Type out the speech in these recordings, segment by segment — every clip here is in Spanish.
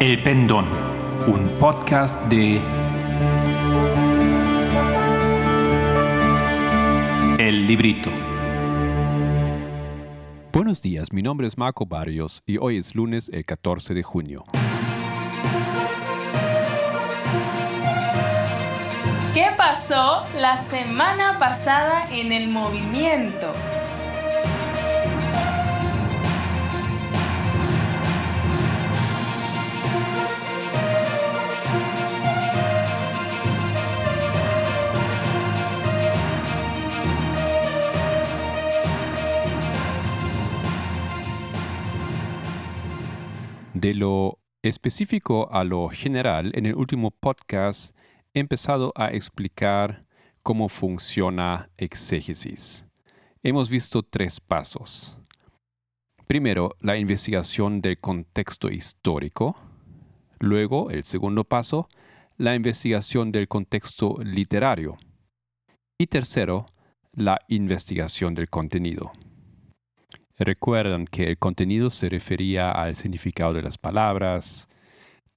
El Pendón, un podcast de El Librito. Buenos días, mi nombre es Marco Barrios y hoy es lunes el 14 de junio. ¿Qué pasó la semana pasada en el movimiento? De lo específico a lo general, en el último podcast he empezado a explicar cómo funciona exégesis. Hemos visto tres pasos. Primero, la investigación del contexto histórico. Luego, el segundo paso, la investigación del contexto literario. Y tercero, la investigación del contenido. Recuerdan que el contenido se refería al significado de las palabras,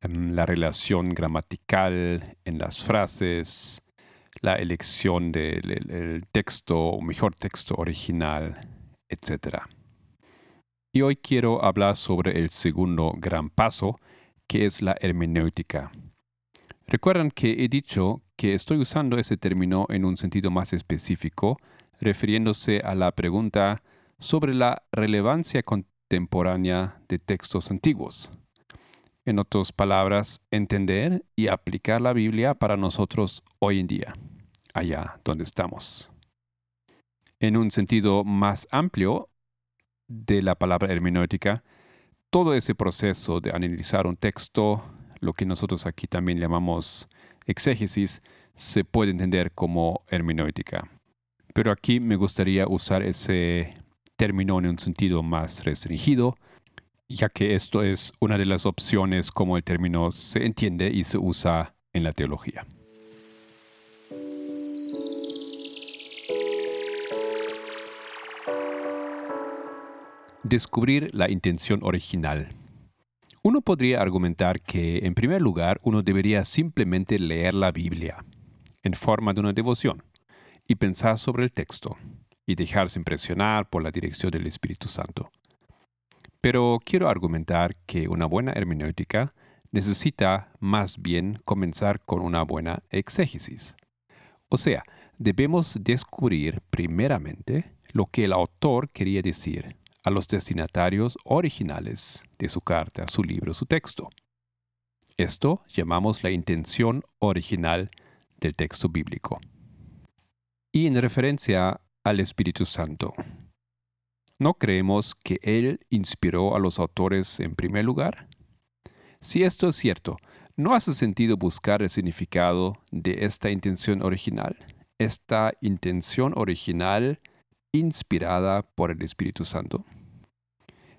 em, la relación gramatical en las frases, la elección del texto o mejor texto original, etc. Y hoy quiero hablar sobre el segundo gran paso, que es la hermenéutica. Recuerdan que he dicho que estoy usando ese término en un sentido más específico, refiriéndose a la pregunta sobre la relevancia contemporánea de textos antiguos. En otras palabras, entender y aplicar la Biblia para nosotros hoy en día, allá donde estamos. En un sentido más amplio de la palabra hermenéutica, todo ese proceso de analizar un texto, lo que nosotros aquí también llamamos exégesis, se puede entender como hermenéutica. Pero aquí me gustaría usar ese término en un sentido más restringido, ya que esto es una de las opciones como el término se entiende y se usa en la teología. Descubrir la intención original. Uno podría argumentar que, en primer lugar, uno debería simplemente leer la Biblia en forma de una devoción y pensar sobre el texto y dejarse impresionar por la dirección del Espíritu Santo. Pero quiero argumentar que una buena hermenéutica necesita más bien comenzar con una buena exégesis. O sea, debemos descubrir primeramente lo que el autor quería decir a los destinatarios originales de su carta, su libro, su texto. Esto llamamos la intención original del texto bíblico. Y en referencia al Espíritu Santo. ¿No creemos que Él inspiró a los autores en primer lugar? Si esto es cierto, ¿no hace sentido buscar el significado de esta intención original? Esta intención original inspirada por el Espíritu Santo.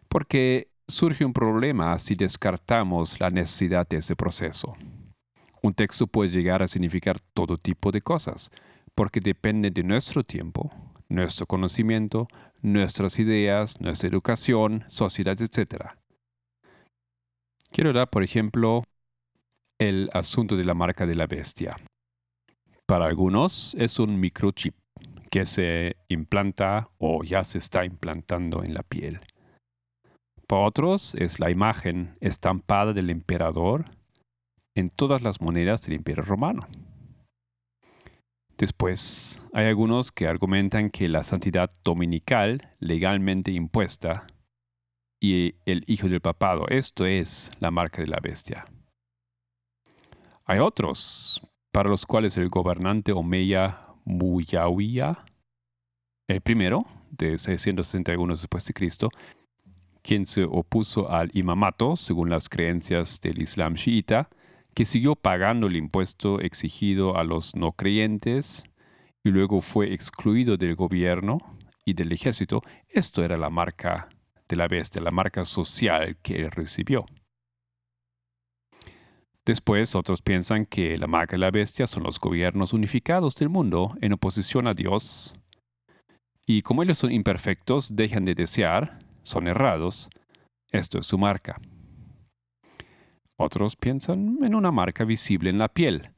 Porque surge un problema si descartamos la necesidad de ese proceso. Un texto puede llegar a significar todo tipo de cosas, porque depende de nuestro tiempo, nuestro conocimiento, nuestras ideas, nuestra educación, sociedad, etc. Quiero dar, por ejemplo, el asunto de la marca de la bestia. Para algunos es un microchip que se implanta o ya se está implantando en la piel. Para otros es la imagen estampada del emperador en todas las monedas del imperio romano. Después, hay algunos que argumentan que la santidad dominical legalmente impuesta y el hijo del papado, esto es la marca de la bestia. Hay otros para los cuales el gobernante Omeya Muyawiya, el primero, de 661 después de Cristo, quien se opuso al imamato según las creencias del Islam chiita, que siguió pagando el impuesto exigido a los no creyentes y luego fue excluido del gobierno y del ejército, esto era la marca de la bestia, la marca social que él recibió. Después otros piensan que la marca de la bestia son los gobiernos unificados del mundo en oposición a Dios. Y como ellos son imperfectos, dejan de desear, son errados, esto es su marca. Otros piensan en una marca visible en la piel.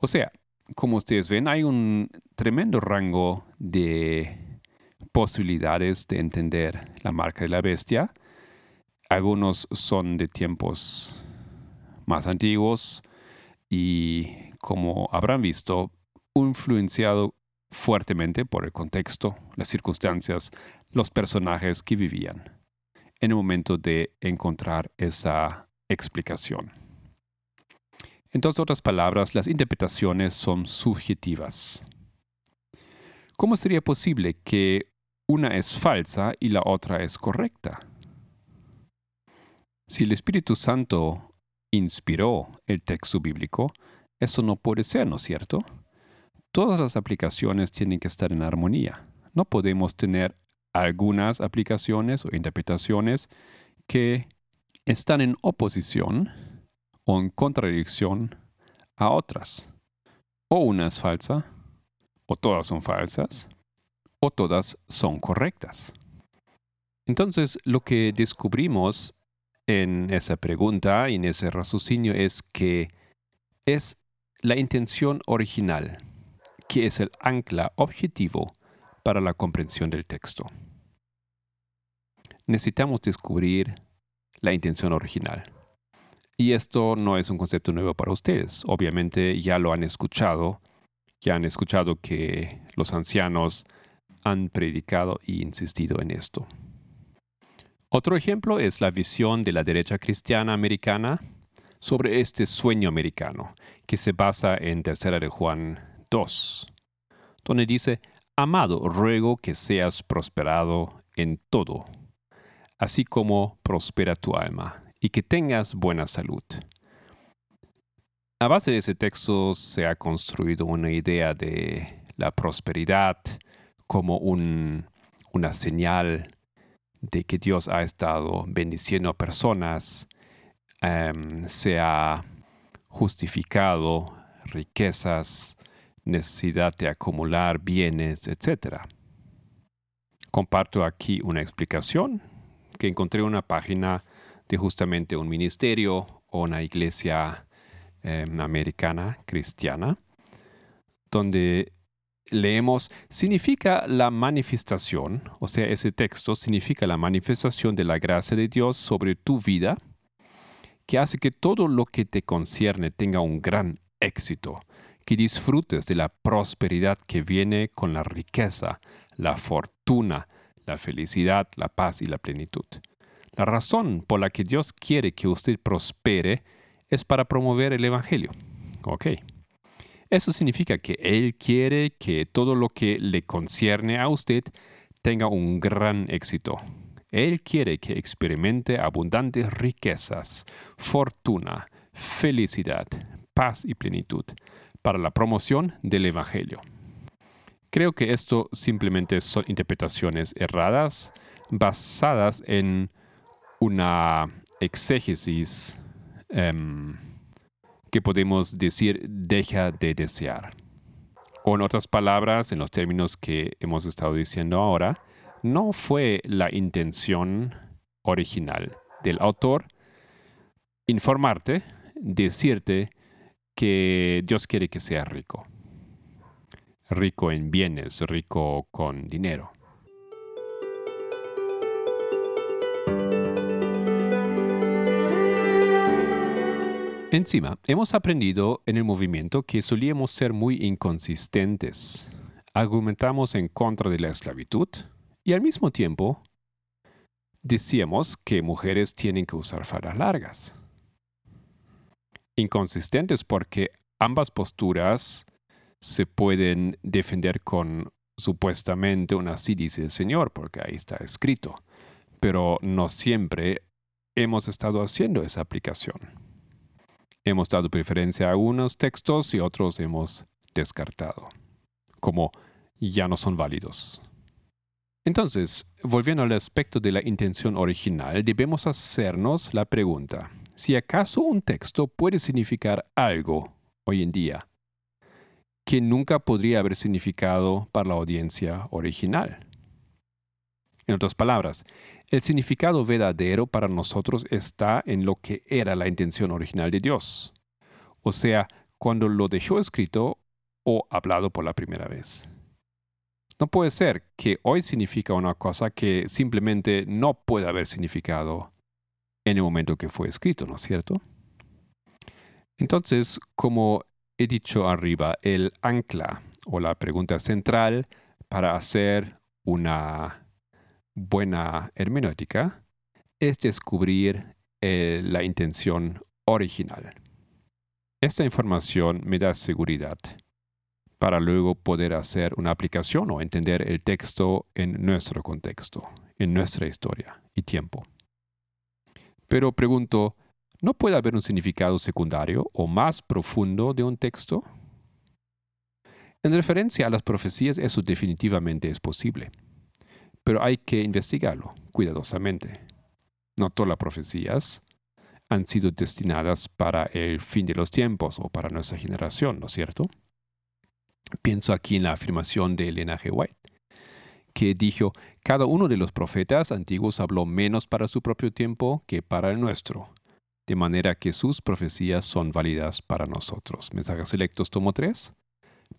O sea, como ustedes ven, hay un tremendo rango de posibilidades de entender la marca de la bestia. Algunos son de tiempos más antiguos y, como habrán visto, influenciado fuertemente por el contexto, las circunstancias, los personajes que vivían en el momento de encontrar esa explicación. En todas otras palabras, las interpretaciones son subjetivas. ¿Cómo sería posible que una es falsa y la otra es correcta? Si el Espíritu Santo inspiró el texto bíblico, eso no puede ser, ¿no es cierto? Todas las aplicaciones tienen que estar en armonía. No podemos tener algunas aplicaciones o interpretaciones que están en oposición o en contradicción a otras. O una es falsa, o todas son falsas, o todas son correctas. Entonces, lo que descubrimos en esa pregunta y en ese raciocinio es que es la intención original, que es el ancla objetivo para la comprensión del texto. Necesitamos descubrir la intención original. Y esto no es un concepto nuevo para ustedes. Obviamente ya lo han escuchado, ya han escuchado que los ancianos han predicado y insistido en esto. Otro ejemplo es la visión de la derecha cristiana americana sobre este sueño americano, que se basa en Tercera de Juan 2, donde dice, Amado, ruego que seas prosperado en todo, así como prospera tu alma, y que tengas buena salud. A base de ese texto se ha construido una idea de la prosperidad como una señal de que Dios ha estado bendiciendo a personas, em, se ha justificado riquezas, necesidad de acumular bienes, etc. Comparto aquí una explicación que encontré en una página de justamente un ministerio o una iglesia em, americana cristiana, donde leemos, significa la manifestación, o sea, ese texto significa la manifestación de la gracia de Dios sobre tu vida, que hace que todo lo que te concierne tenga un gran éxito, que disfrutes de la prosperidad que viene con la riqueza, la fortuna, la felicidad, la paz y la plenitud. La razón por la que Dios quiere que usted prospere es para promover el Evangelio. Ok. Eso significa que Él quiere que todo lo que le concierne a usted tenga un gran éxito. Él quiere que experimente abundantes riquezas, fortuna, felicidad, paz y plenitud para la promoción del Evangelio. Creo que esto simplemente son interpretaciones erradas basadas en una exégesis em, que podemos decir deja de desear. O en otras palabras, en los términos que hemos estado diciendo ahora, no fue la intención original del autor informarte, decirte que Dios quiere que seas rico. Rico en bienes, rico con dinero. Encima, hemos aprendido en el movimiento que solíamos ser muy inconsistentes. Argumentamos en contra de la esclavitud y al mismo tiempo decíamos que mujeres tienen que usar faldas largas. Inconsistentes porque ambas posturas se pueden defender con supuestamente una así dice el Señor, porque ahí está escrito, pero no siempre hemos estado haciendo esa aplicación. Hemos dado preferencia a unos textos y otros hemos descartado, como ya no son válidos. Entonces, volviendo al aspecto de la intención original, debemos hacernos la pregunta, si acaso un texto puede significar algo hoy en día que nunca podría haber significado para la audiencia original. En otras palabras, el significado verdadero para nosotros está en lo que era la intención original de Dios, o sea, cuando lo dejó escrito o hablado por la primera vez. No puede ser que hoy significa una cosa que simplemente no puede haber significado en el momento que fue escrito, ¿no es cierto? Entonces, como he dicho arriba, el ancla o la pregunta central para hacer una buena hermenéutica es descubrir eh, la intención original. Esta información me da seguridad para luego poder hacer una aplicación o entender el texto en nuestro contexto, en nuestra historia y tiempo. Pero pregunto, ¿no puede haber un significado secundario o más profundo de un texto? En referencia a las profecías, eso definitivamente es posible, pero hay que investigarlo cuidadosamente. No todas las profecías han sido destinadas para el fin de los tiempos o para nuestra generación, ¿no es cierto? Pienso aquí en la afirmación de Elena G. White, que dijo, cada uno de los profetas antiguos habló menos para su propio tiempo que para el nuestro, de manera que sus profecías son válidas para nosotros. Mensajes selectos, tomo 3,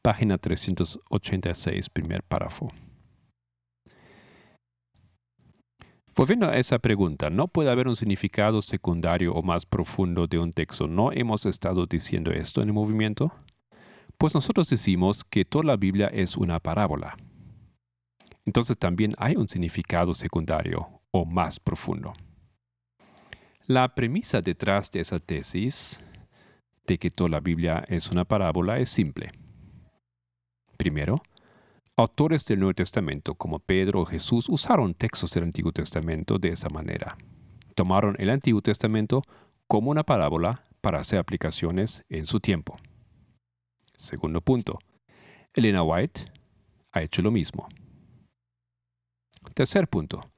página 386, primer párrafo. Volviendo a esa pregunta, ¿no puede haber un significado secundario o más profundo de un texto? ¿No hemos estado diciendo esto en el movimiento? Pues nosotros decimos que toda la Biblia es una parábola. Entonces también hay un significado secundario o más profundo. La premisa detrás de esa tesis de que toda la Biblia es una parábola es simple. Primero, autores del Nuevo Testamento como Pedro o Jesús usaron textos del Antiguo Testamento de esa manera. Tomaron el Antiguo Testamento como una parábola para hacer aplicaciones en su tiempo. Segundo punto, Elena White ha hecho lo mismo. Tercer punto,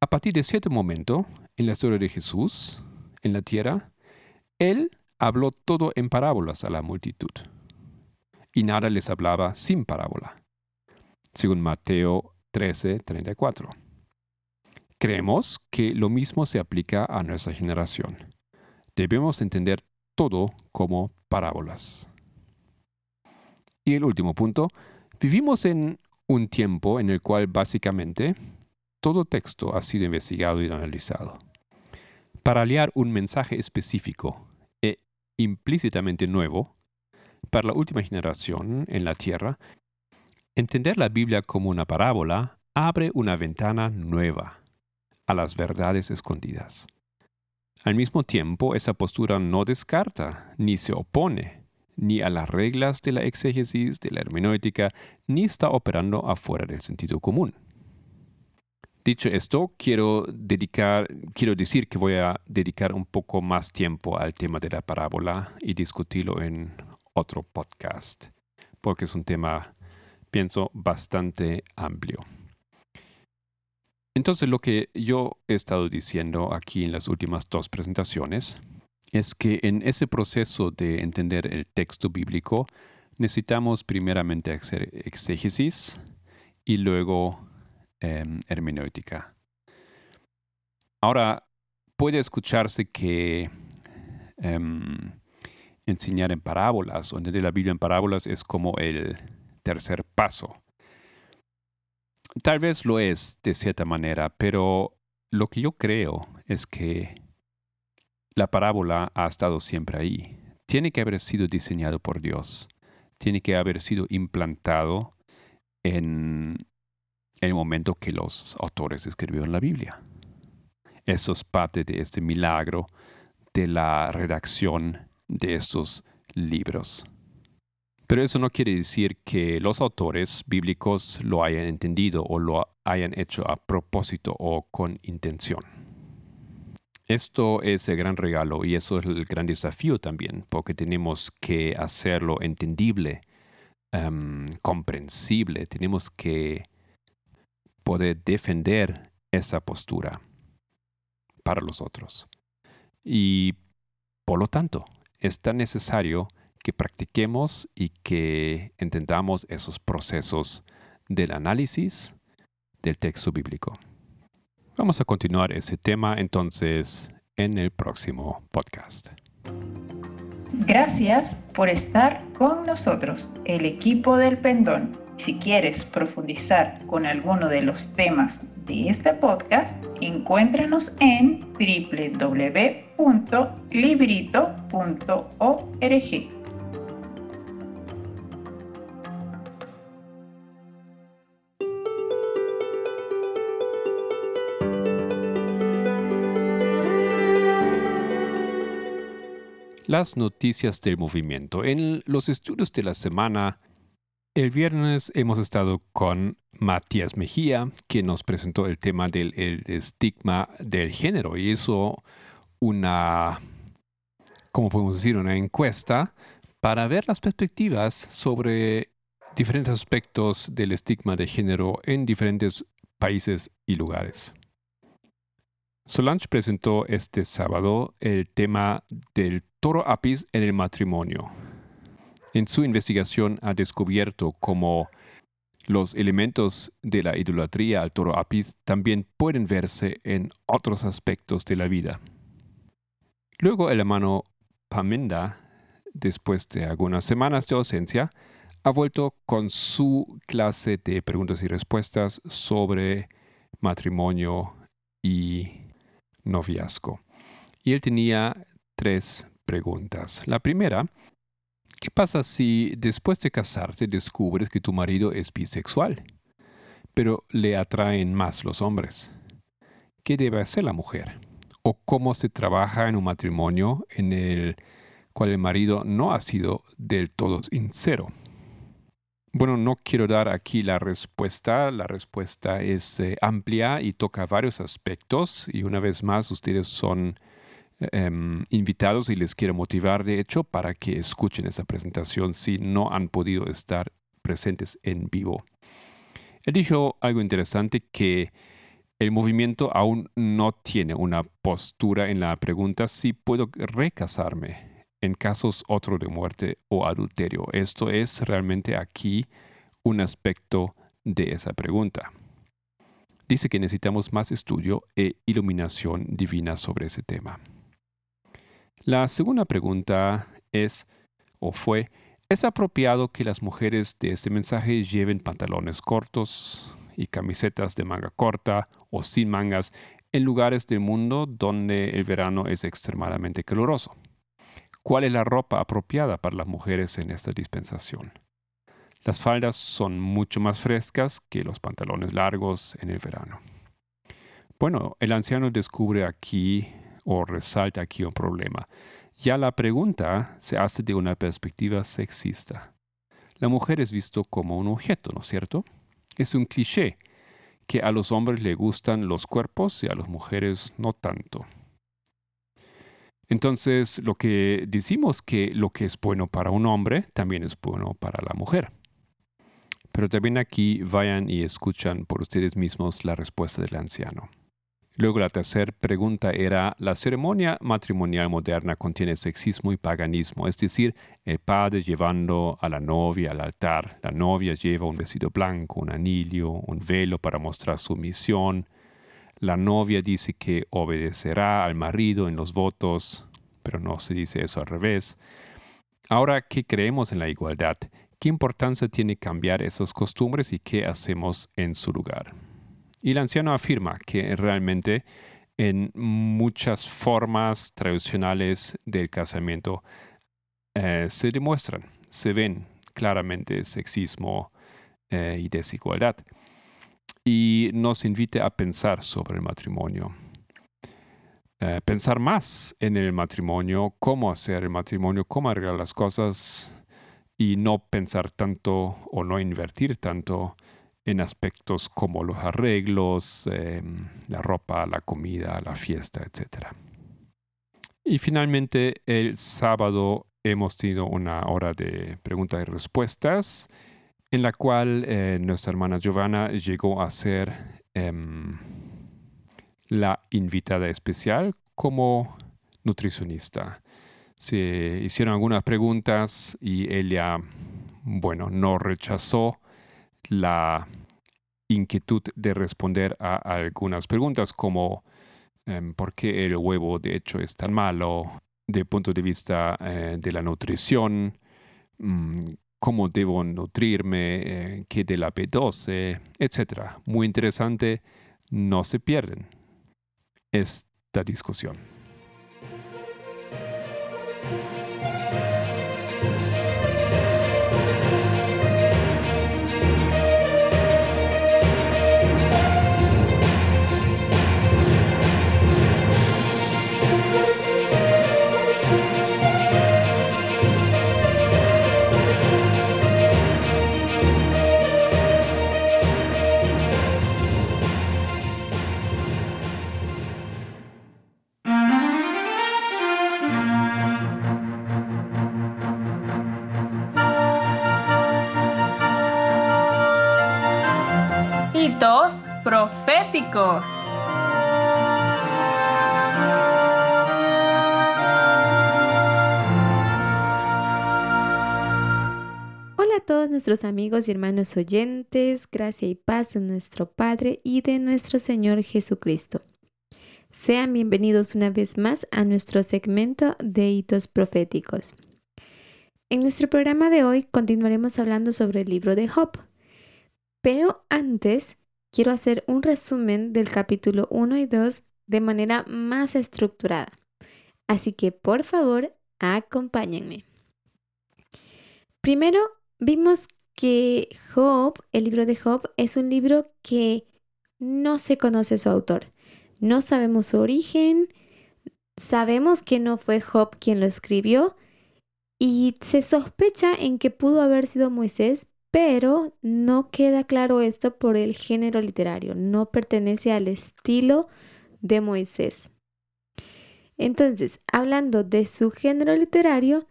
a partir de cierto momento en la historia de Jesús en la tierra, él habló todo en parábolas a la multitud y nada les hablaba sin parábola, según Mateo 13, 34. Creemos que lo mismo se aplica a nuestra generación. Debemos entender todo como parábolas. Y el último punto, vivimos en un tiempo en el cual básicamente todo texto ha sido investigado y analizado. Para aliar un mensaje específico e implícitamente nuevo, para la última generación en la tierra, entender la Biblia como una parábola abre una ventana nueva a las verdades escondidas. Al mismo tiempo, esa postura no descarta ni se opone ni a las reglas de la exégesis, de la hermenéutica, ni está operando afuera del sentido común. Dicho esto, quiero dedicar, quiero decir que voy a dedicar un poco más tiempo al tema de la parábola y discutirlo en otro podcast, porque es un tema, pienso, bastante amplio. Entonces, lo que yo he estado diciendo aquí en las últimas dos presentaciones es que en ese proceso de entender el texto bíblico necesitamos primeramente hacer exégesis y luego em, hermenéutica. Ahora, puede escucharse que em, enseñar en parábolas o entender la Biblia en parábolas es como el tercer paso. Tal vez lo es de cierta manera, pero lo que yo creo es que la parábola ha estado siempre ahí. Tiene que haber sido diseñado por Dios. Tiene que haber sido implantado en el momento que los autores escribieron la Biblia. Eso es parte de este milagro de la redacción de estos libros. Pero eso no quiere decir que los autores bíblicos lo hayan entendido o lo hayan hecho a propósito o con intención. Esto es el gran regalo y eso es el gran desafío también, porque tenemos que hacerlo entendible, em, comprensible, tenemos que poder defender esa postura para los otros. Y por lo tanto, es tan necesario que practiquemos y que entendamos esos procesos del análisis del texto bíblico. Vamos a continuar ese tema entonces en el próximo podcast. Gracias por estar con nosotros, el equipo del Pendón. Si quieres profundizar con alguno de los temas de este podcast, encuéntranos en www.librito.org. Las noticias del movimiento. En los estudios de la semana, el viernes hemos estado con Matías Mejía, que nos presentó el tema del estigma del género y hizo una, ¿cómo podemos decir?, una encuesta para ver las perspectivas sobre diferentes aspectos del estigma de género en diferentes países y lugares. Solange presentó este sábado el tema del toro apis en el matrimonio. En su investigación ha descubierto cómo los elementos de la idolatría al toro apis también pueden verse en otros aspectos de la vida. Luego el hermano Pamenda, después de algunas semanas de ausencia, ha vuelto con su clase de preguntas y respuestas sobre matrimonio y noviazgo. Y él tenía tres preguntas. La primera, ¿qué pasa si después de casarte descubres que tu marido es bisexual, pero le atraen más los hombres? ¿Qué debe hacer la mujer? ¿O cómo se trabaja en un matrimonio en el cual el marido no ha sido del todo sincero? Bueno, no quiero dar aquí la respuesta. La respuesta es eh, amplia y toca varios aspectos. Y una vez más, ustedes son em, invitados y les quiero motivar, de hecho, para que escuchen esa presentación si no han podido estar presentes en vivo. Él dijo algo interesante que el movimiento aún no tiene una postura en la pregunta si puedo recasarme en casos otro de muerte o adulterio. Esto es realmente aquí un aspecto de esa pregunta. Dice que necesitamos más estudio e iluminación divina sobre ese tema. La segunda pregunta es, o fue, ¿es apropiado que las mujeres de este mensaje lleven pantalones cortos y camisetas de manga corta o sin mangas en lugares del mundo donde el verano es extremadamente caluroso? ¿Cuál es la ropa apropiada para las mujeres en esta dispensación? Las faldas son mucho más frescas que los pantalones largos en el verano. Bueno, el anciano descubre aquí o resalta aquí un problema. Ya la pregunta se hace de una perspectiva sexista. La mujer es visto como un objeto, ¿no es cierto? Es un cliché que a los hombres le gustan los cuerpos y a las mujeres no tanto. Entonces, lo que decimos que lo que es bueno para un hombre también es bueno para la mujer. Pero también aquí vayan y escuchan por ustedes mismos la respuesta del anciano. Luego la tercera pregunta era, ¿la ceremonia matrimonial moderna contiene sexismo y paganismo? Es decir, el padre llevando a la novia al altar, la novia lleva un vestido blanco, un anillo, un velo para mostrar su misión, la novia dice que obedecerá al marido en los votos, pero no se dice eso al revés. Ahora ¿qué creemos en la igualdad, ¿qué importancia tiene cambiar esas costumbres y qué hacemos en su lugar? Y el anciano afirma que realmente en muchas formas tradicionales del casamiento eh, se demuestran, se ven claramente sexismo eh, y desigualdad y nos invite a pensar sobre el matrimonio. Eh, pensar más en el matrimonio, cómo hacer el matrimonio, cómo arreglar las cosas y no pensar tanto o no invertir tanto en aspectos como los arreglos, em, la ropa, la comida, la fiesta, etc. Y finalmente, el sábado hemos tenido una hora de preguntas y respuestas en la cual eh, nuestra hermana Giovanna llegó a ser em, la invitada especial como nutricionista. Se hicieron algunas preguntas y ella, bueno, no rechazó la inquietud de responder a algunas preguntas como em, ¿por qué el huevo de hecho es tan malo? De punto de vista eh, de la nutrición, mm, cómo debo nutrirme, eh, qué de la B12, etcétera. Muy interesante, no se pierden esta discusión. Hola a todos nuestros amigos y hermanos oyentes, gracia y paz de nuestro Padre y de nuestro Señor Jesucristo. Sean bienvenidos una vez más a nuestro segmento de hitos proféticos. En nuestro programa de hoy continuaremos hablando sobre el libro de Job. Pero antes, quiero hacer un resumen del capítulo 1 y 2 de manera más estructurada. Así que, por favor, acompáñenme. Primero, vimos que Job, el libro de Job, es un libro que no se conoce su autor. No sabemos su origen, sabemos que no fue Job quien lo escribió y se sospecha en que pudo haber sido Moisés, pero no queda claro esto por el género literario, no pertenece al estilo de Moisés. Entonces, hablando de su género literario,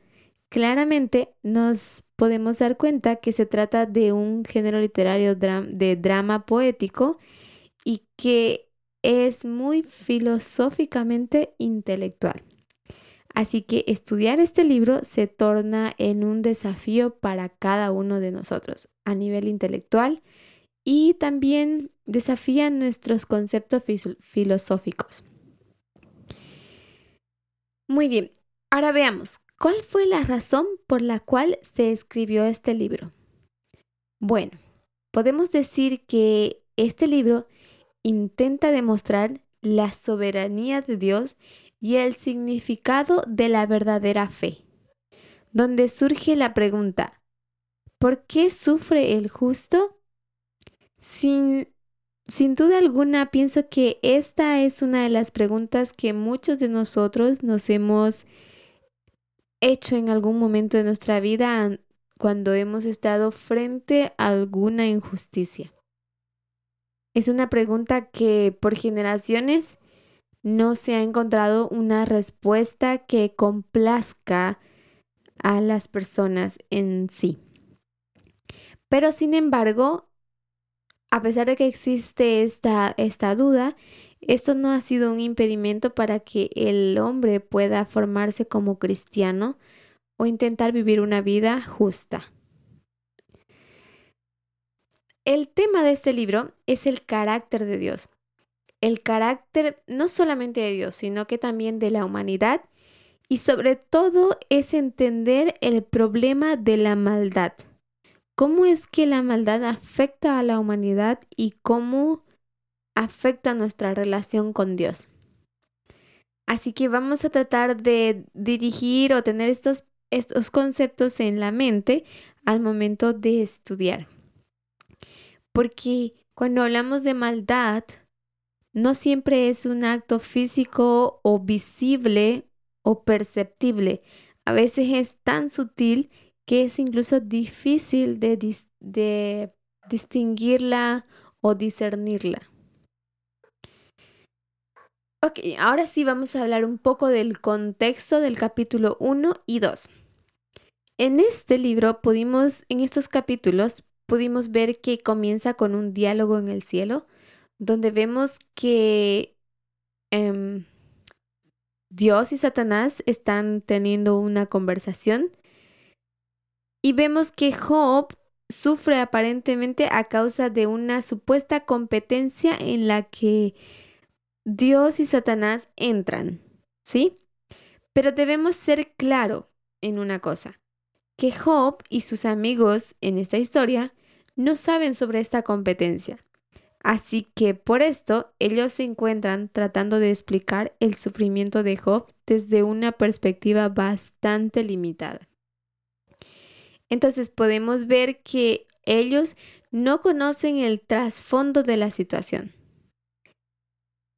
claramente nos podemos dar cuenta que se trata de un género literario de drama poético y que es muy filosóficamente intelectual. Así que estudiar este libro se torna en un desafío para cada uno de nosotros a nivel intelectual y también desafía nuestros conceptos filosóficos. Muy bien, ahora veamos, ¿cuál fue la razón por la cual se escribió este libro? Bueno, podemos decir que este libro intenta demostrar la soberanía de Dios y el significado de la verdadera fe, donde surge la pregunta, ¿por qué sufre el justo? Sin, sin duda alguna, pienso que esta es una de las preguntas que muchos de nosotros nos hemos hecho en algún momento de nuestra vida cuando hemos estado frente a alguna injusticia. Es una pregunta que por generaciones no se ha encontrado una respuesta que complazca a las personas en sí. Pero sin embargo, a pesar de que existe esta, esta duda, esto no ha sido un impedimento para que el hombre pueda formarse como cristiano o intentar vivir una vida justa. El tema de este libro es el carácter de Dios el carácter no solamente de Dios, sino que también de la humanidad y sobre todo es entender el problema de la maldad. ¿Cómo es que la maldad afecta a la humanidad y cómo afecta nuestra relación con Dios? Así que vamos a tratar de dirigir o tener estos, estos conceptos en la mente al momento de estudiar. Porque cuando hablamos de maldad, no siempre es un acto físico o visible o perceptible. A veces es tan sutil que es incluso difícil de, distinguirla o discernirla. Ok, ahora sí vamos a hablar un poco del contexto del capítulo 1 y 2. En este libro pudimos, en estos capítulos, pudimos ver que comienza con un diálogo en el cielo, donde vemos que em, Dios y Satanás están teniendo una conversación y vemos que Job sufre aparentemente a causa de una supuesta competencia en la que Dios y Satanás entran, ¿sí? Pero debemos ser claro en una cosa, que Job y sus amigos en esta historia no saben sobre esta competencia. Así que por esto ellos se encuentran tratando de explicar el sufrimiento de Job desde una perspectiva bastante limitada. Entonces podemos ver que ellos no conocen el trasfondo de la situación.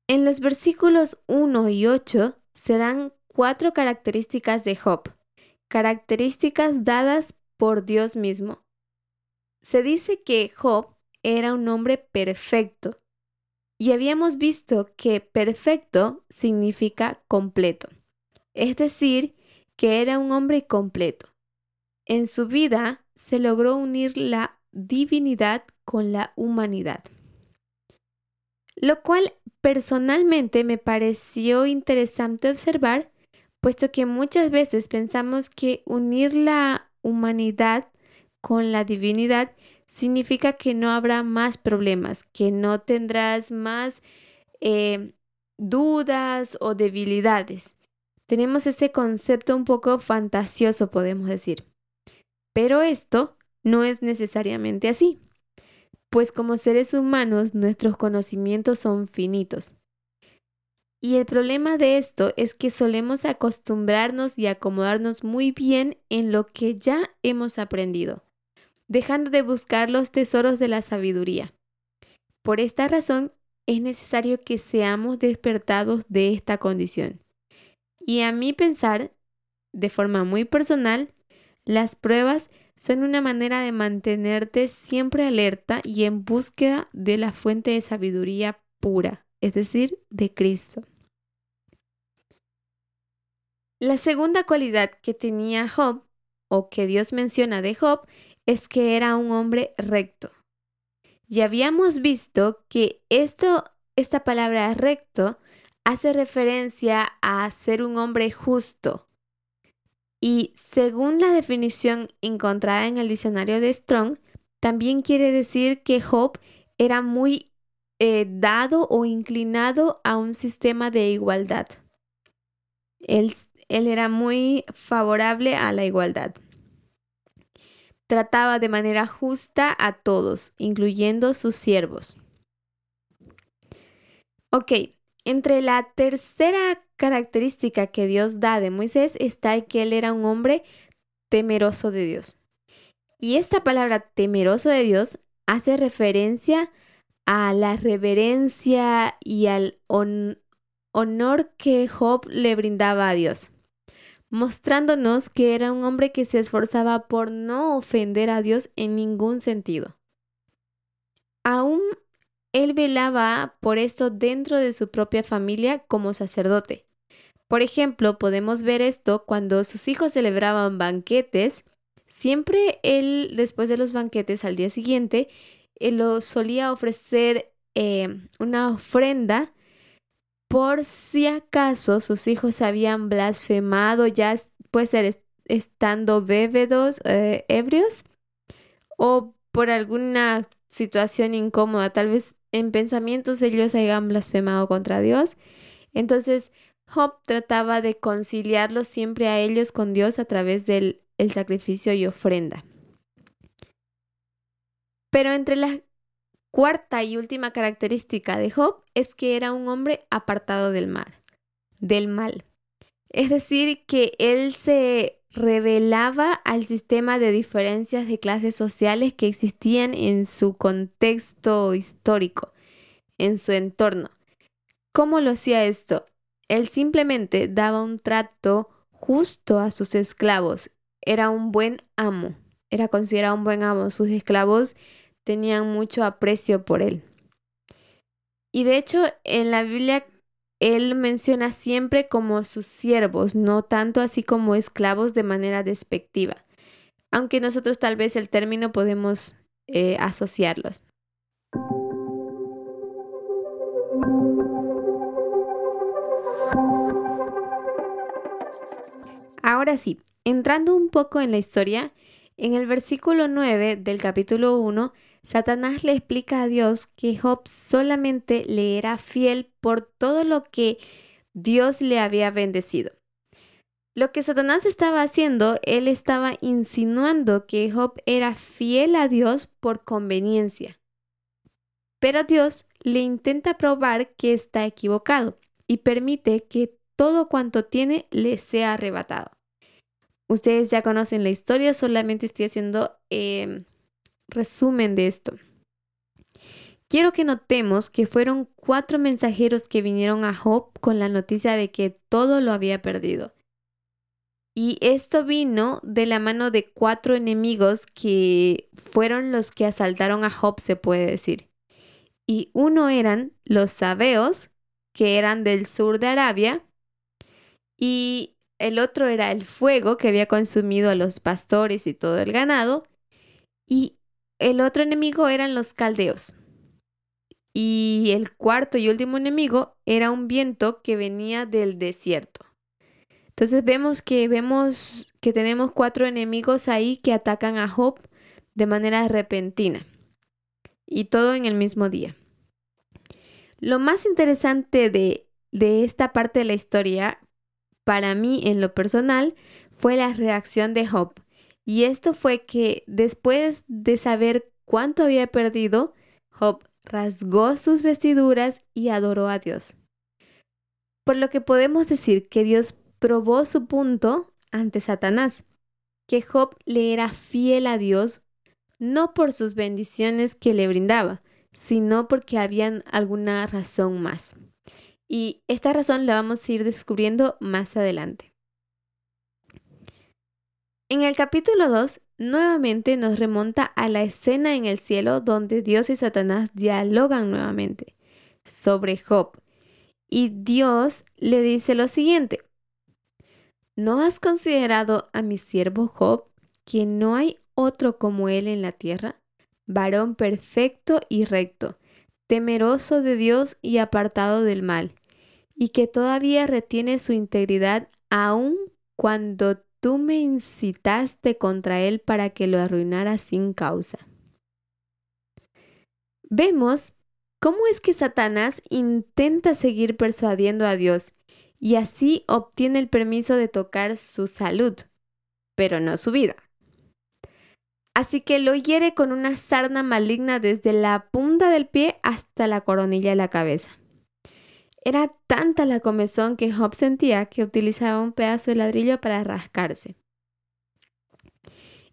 En los versículos 1 y 8 se dan cuatro características de Job, características dadas por Dios mismo. Se dice que Job era un hombre perfecto. Y habíamos visto que perfecto significa completo, es decir, que era un hombre completo. En su vida se logró unir la divinidad con la humanidad, lo cual personalmente me pareció interesante observar puesto que muchas veces pensamos que unir la humanidad con la divinidad significa que no habrá más problemas, que no tendrás más eh, dudas o debilidades. Tenemos ese concepto un poco fantasioso, podemos decir. Pero esto no es necesariamente así, pues como seres humanos nuestros conocimientos son finitos. Y el problema de esto es que solemos acostumbrarnos y acomodarnos muy bien en lo que ya hemos aprendido, dejando de buscar los tesoros de la sabiduría. Por esta razón, es necesario que seamos despertados de esta condición. Y a mi pensar, de forma muy personal, las pruebas son una manera de mantenerte siempre alerta y en búsqueda de la fuente de sabiduría pura, es decir, de Cristo. La segunda cualidad que tenía Job, o que Dios menciona de Job, es que era un hombre recto. Y habíamos visto que esto, esta palabra recto hace referencia a ser un hombre justo. Y según la definición encontrada en el diccionario de Strong, también quiere decir que Job era muy eh, dado o inclinado a un sistema de igualdad. Él era muy favorable a la igualdad. Trataba de manera justa a todos, incluyendo sus siervos. Ok, entre la tercera característica que Dios da de Moisés está que él era un hombre temeroso de Dios. Y esta palabra temeroso de Dios hace referencia a la reverencia y al honor que Job le brindaba a Dios mostrándonos que era un hombre que se esforzaba por no ofender a Dios en ningún sentido. Aún él velaba por esto dentro de su propia familia como sacerdote. Por ejemplo, podemos ver esto cuando sus hijos celebraban banquetes. Siempre él, después de los banquetes al día siguiente, él lo solía ofrecer eh, una ofrenda por si acaso sus hijos habían blasfemado, ya puede ser estando bébedos, eh, ebrios, o por alguna situación incómoda, tal vez en pensamientos ellos hayan blasfemado contra Dios. Entonces, Job trataba de conciliarlos siempre a ellos con Dios a través del el sacrificio y ofrenda. Pero entre las Cuarta y última característica de Job es que era un hombre apartado del mal, del mal. Es decir, que él se revelaba al sistema de diferencias de clases sociales que existían en su contexto histórico, en su entorno. ¿Cómo lo hacía esto? Él simplemente daba un trato justo a sus esclavos. Era un buen amo. Era considerado un buen amo. Sus esclavos tenían mucho aprecio por él. Y de hecho, en la Biblia él menciona siempre como sus siervos, no tanto así como esclavos de manera despectiva, aunque nosotros tal vez el término podemos eh, asociarlos. Ahora sí, entrando un poco en la historia, En el versículo 9 del capítulo 1, Satanás le explica a Dios que Job solamente le era fiel por todo lo que Dios le había bendecido. Lo que Satanás estaba haciendo, él estaba insinuando que Job era fiel a Dios por conveniencia. Pero Dios le intenta probar que está equivocado y permite que todo cuanto tiene le sea arrebatado. Ustedes ya conocen la historia, solamente estoy haciendo eh, resumen de esto. Quiero que notemos que fueron cuatro mensajeros que vinieron a Job con la noticia de que todo lo había perdido. Y esto vino de la mano de cuatro enemigos que fueron los que asaltaron a Job, se puede decir. Y uno eran los sabeos, que eran del sur de Arabia, y el otro era el fuego que había consumido a los pastores y todo el ganado, y el otro enemigo eran los caldeos. Y el cuarto y último enemigo era un viento que venía del desierto. Entonces vemos que vemos que tenemos cuatro enemigos ahí que atacan a Job de manera repentina. Y todo en el mismo día. Lo más interesante de, de esta parte de la historia para mí en lo personal fue la reacción de Job. Y esto fue que después de saber cuánto había perdido, Job rasgó sus vestiduras y adoró a Dios. Por lo que podemos decir que Dios probó su punto ante Satanás, que Job le era fiel a Dios no por sus bendiciones que le brindaba, sino porque habían alguna razón más. Y esta razón la vamos a ir descubriendo más adelante. En el capítulo 2, nuevamente nos remonta a la escena en el cielo donde Dios y Satanás dialogan nuevamente sobre Job. Y Dios le dice lo siguiente, ¿no has considerado a mi siervo Job que no hay otro como él en la tierra? Varón perfecto y recto, temeroso de Dios y apartado del mal y que todavía retiene su integridad aun cuando tú me incitaste contra él para que lo arruinara sin causa. Vemos cómo es que Satanás intenta seguir persuadiendo a Dios y así obtiene el permiso de tocar su salud, pero no su vida. Así que lo hiere con una sarna maligna desde la punta del pie hasta la coronilla de la cabeza. Era tanta la comezón que Job sentía que utilizaba un pedazo de ladrillo para rascarse.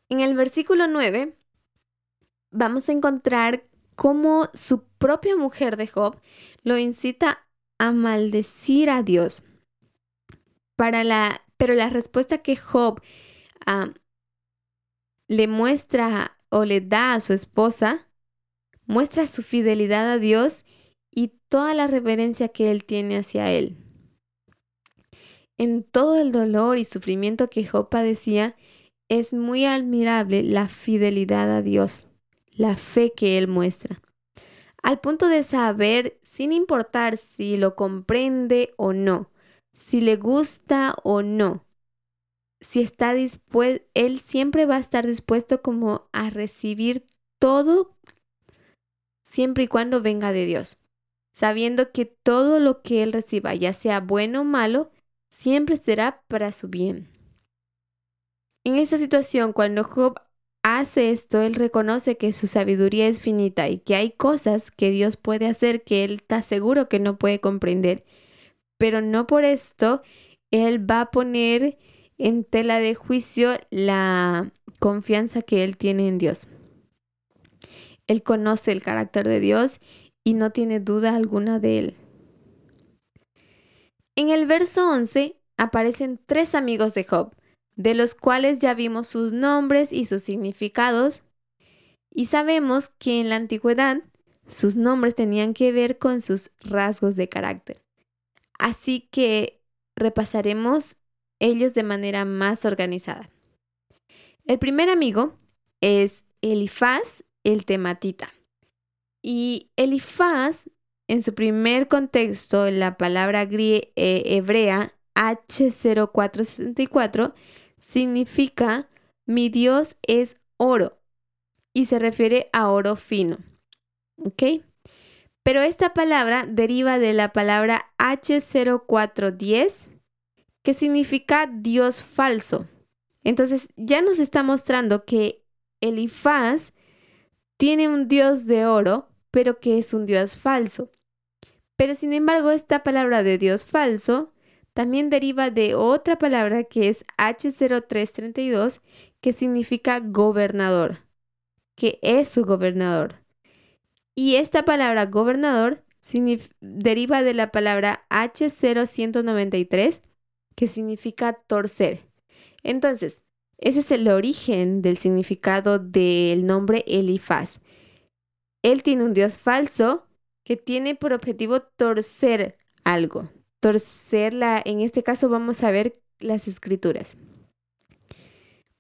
En el versículo 9 vamos a encontrar cómo su propia mujer de Job lo incita a maldecir a Dios. Para la, pero la respuesta que Job ah, le muestra o le da a su esposa muestra su fidelidad a Dios y toda la reverencia que él tiene hacia él. En todo el dolor y sufrimiento que Job padecía, es muy admirable la fidelidad a Dios, la fe que él muestra, al punto de saber, sin importar si lo comprende o no, si le gusta o no, si está dispuesto, él siempre va a estar dispuesto como a recibir todo siempre y cuando venga de Dios sabiendo que todo lo que él reciba, ya sea bueno o malo, siempre será para su bien. En esa situación, cuando Job hace esto, él reconoce que su sabiduría es finita y que hay cosas que Dios puede hacer que él está seguro que no puede comprender. Pero no por esto él va a poner en tela de juicio la confianza que él tiene en Dios. Él conoce el carácter de Dios y no tiene duda alguna de él. En el verso 11 aparecen tres amigos de Job, de los cuales ya vimos sus nombres y sus significados, y sabemos que en la antigüedad sus nombres tenían que ver con sus rasgos de carácter. Así que repasaremos ellos de manera más organizada. El primer amigo es Elifaz el tematita. Y Elifaz, en su primer contexto, la palabra eh, hebrea H0464 significa mi Dios es oro y se refiere a oro fino. ¿Ok? Pero esta palabra deriva de la palabra H0410, que significa Dios falso. Entonces ya nos está mostrando que Elifaz tiene un Dios de oro, pero que es un Dios falso. Pero sin embargo, esta palabra de Dios falso también deriva de otra palabra que es H0332, que significa gobernador, que es su gobernador. Y esta palabra gobernador deriva de la palabra H0193, que significa torcer. Entonces, ese es el origen del significado del nombre Elifaz. Él tiene un Dios falso que tiene por objetivo torcer algo. Torcerla, en este caso vamos a ver las escrituras.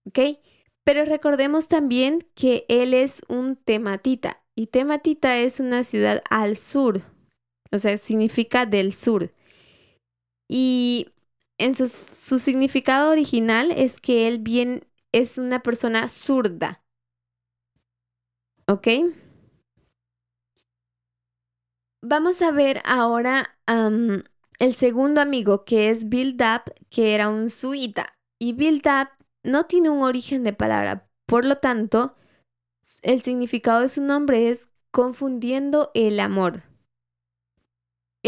¿Ok? Pero recordemos también que él es un tematita y tematita es una ciudad al sur, o sea, significa del sur. Y en su, significado original es que él bien es una persona zurda. ¿Ok? Vamos a ver ahora el segundo amigo que es Bildab, que era un suita. Y Bildab no tiene un origen de palabra, por lo tanto, el significado de su nombre es confundiendo el amor.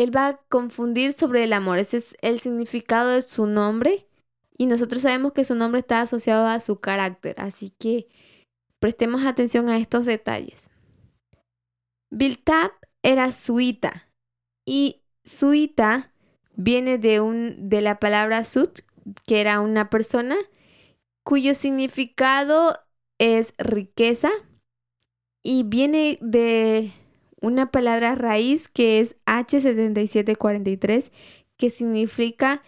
Él va a confundir sobre el amor, ese es el significado de su nombre y nosotros sabemos que su nombre está asociado a su carácter, así que prestemos atención a estos detalles. Bildab era suita y suita viene de, un, de la palabra sut, que era una persona cuyo significado es riqueza y viene de una palabra raíz que es H7743, que significa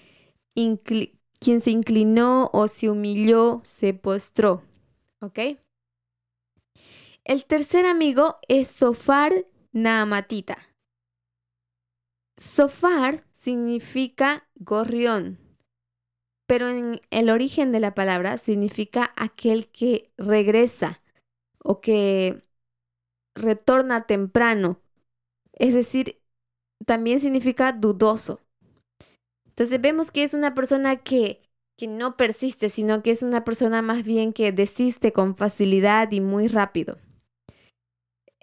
quien se inclinó o se humilló, se postró. ¿Ok? El tercer amigo es Sofar Naamatita. Sofar significa gorrión, pero en el origen de la palabra significa aquel que regresa o que retorna temprano. Es decir, también significa dudoso. Entonces vemos que es una persona que, que no persiste, sino que es una persona más bien que desiste con facilidad y muy rápido.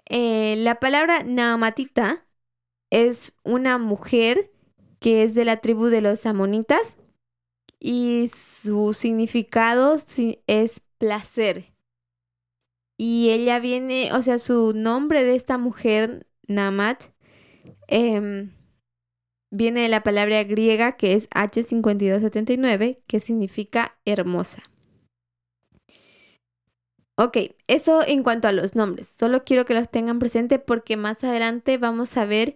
Eh, la palabra Naamatita es una mujer que es de la tribu de los amonitas y su significado es placer. Y ella viene, o sea, su nombre de esta mujer, Namat, em, viene de la palabra griega que es H5279, que significa hermosa. Ok, eso en cuanto a los nombres. Solo quiero que los tengan presente porque más adelante vamos a ver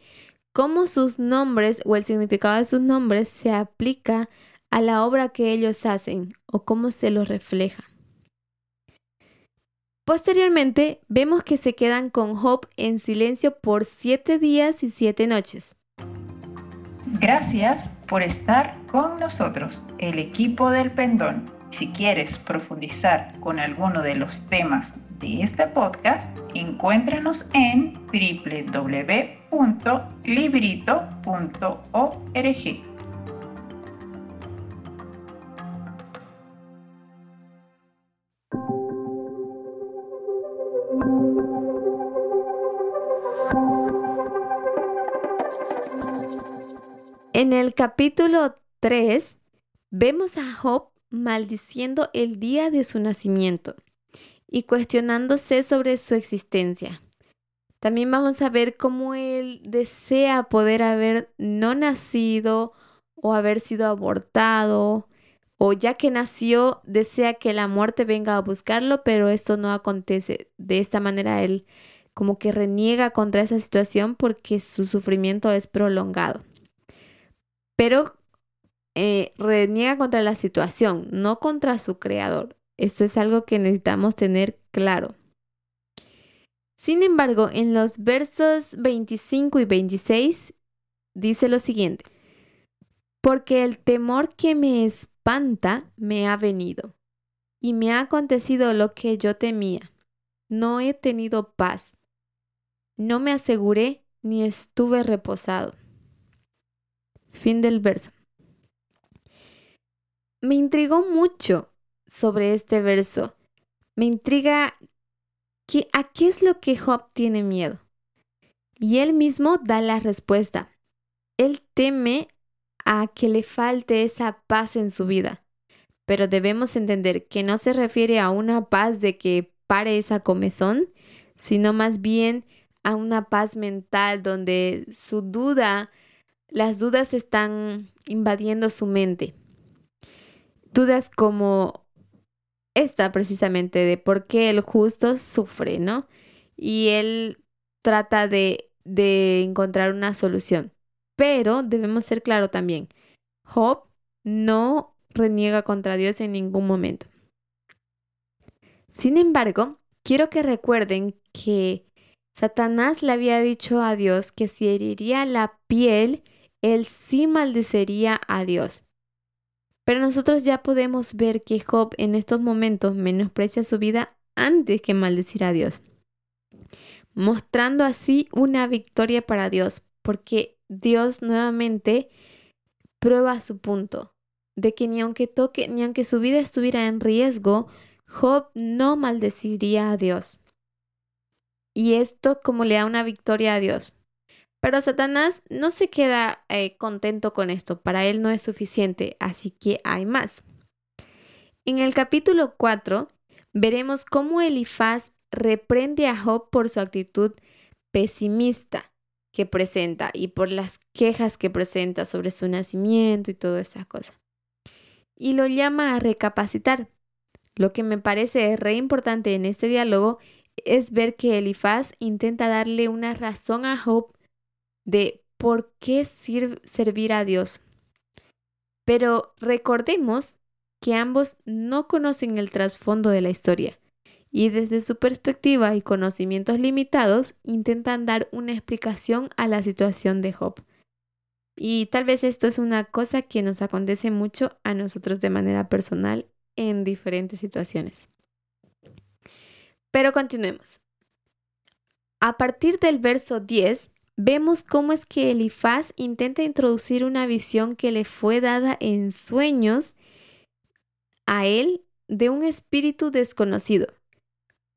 cómo sus nombres o el significado de sus nombres se aplica a la obra que ellos hacen o cómo se los refleja. Posteriormente, vemos que se quedan con Job en silencio por siete días y siete noches. Gracias por estar con nosotros, el equipo del pendón. Si quieres profundizar con alguno de los temas de este podcast, encuéntranos en www.librito.org. En el capítulo 3 vemos a Job maldiciendo el día de su nacimiento y cuestionándose sobre su existencia. También vamos a ver cómo él desea poder haber no nacido o haber sido abortado o ya que nació desea que la muerte venga a buscarlo, pero esto no acontece. De esta manera él como que reniega contra esa situación porque su sufrimiento es prolongado. Pero eh, reniega contra la situación, no contra su creador. Esto es algo que necesitamos tener claro. Sin embargo, en los versos 25 y 26 dice lo siguiente, porque el temor que me espanta me ha venido, y me ha acontecido lo que yo temía. No he tenido paz. No me aseguré ni estuve reposado. Fin del verso. Me intrigó mucho sobre este verso. Me intriga que, a qué es lo que Job tiene miedo. Y él mismo da la respuesta. Él teme a que le falte esa paz en su vida. Pero debemos entender que no se refiere a una paz de que pare esa comezón, sino más bien a una paz mental donde su duda, las dudas están invadiendo su mente. Dudas como esta precisamente de por qué el justo sufre, ¿no? Y él trata de, de encontrar una solución. Pero debemos ser claro también, Job no reniega contra Dios en ningún momento. Sin embargo, quiero que recuerden que Satanás le había dicho a Dios que si heriría la piel, él sí maldecería a Dios. Pero nosotros ya podemos ver que Job en estos momentos menosprecia su vida antes que maldecir a Dios, mostrando así una victoria para Dios, porque Dios nuevamente prueba su punto de que ni aunque toque, ni aunque su vida estuviera en riesgo, Job no maldeciría a Dios. Y esto como le da una victoria a Dios. Pero Satanás no se queda eh, contento con esto, para él no es suficiente, así que hay más. En el capítulo 4 veremos cómo Elifaz reprende a Job por su actitud pesimista que presenta y por las quejas que presenta sobre su nacimiento y todas esas cosas. Y lo llama a recapacitar. Lo que me parece re importante en este diálogo es ver que Elifaz intenta darle una razón a Job de por qué servir a Dios. Pero recordemos que ambos no conocen el trasfondo de la historia y desde su perspectiva y conocimientos limitados intentan dar una explicación a la situación de Job. Y tal vez esto es una cosa que nos acontece mucho a nosotros de manera personal en diferentes situaciones. Pero continuemos. A partir del verso 10, vemos cómo es que Elifaz intenta introducir una visión que le fue dada en sueños a él de un espíritu desconocido.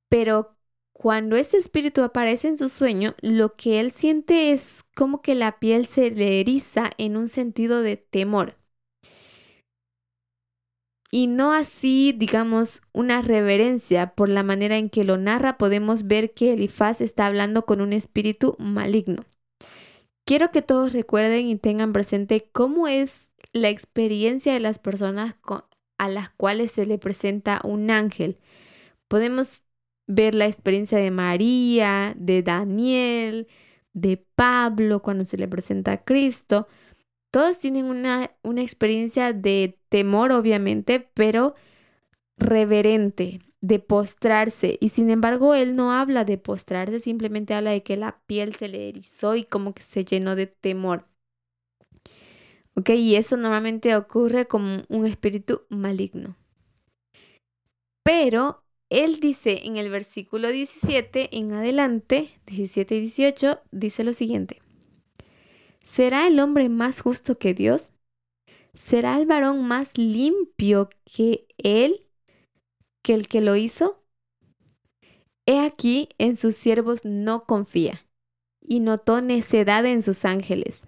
Pero cuando este espíritu aparece en su sueño, lo que él siente es como que la piel se le eriza en un sentido de temor. Y no así, digamos, una reverencia por la manera en que lo narra, podemos ver que Elifaz está hablando con un espíritu maligno. Quiero que todos recuerden y tengan presente cómo es la experiencia de las personas a las cuales se le presenta un ángel. Podemos ver la experiencia de María, de Daniel, de Pablo cuando se le presenta a Cristo. Todos tienen una, una experiencia de temor, obviamente, pero reverente, de postrarse. Y sin embargo, él no habla de postrarse, simplemente habla de que la piel se le erizó y como que se llenó de temor. ¿Ok? Y eso normalmente ocurre como un espíritu maligno. Pero él dice en el versículo 17 en adelante, 17 y 18, dice lo siguiente. ¿Será el hombre más justo que Dios? ¿Será el varón más limpio que él, que el que lo hizo? He aquí en sus siervos no confía, y notó necedad en sus ángeles,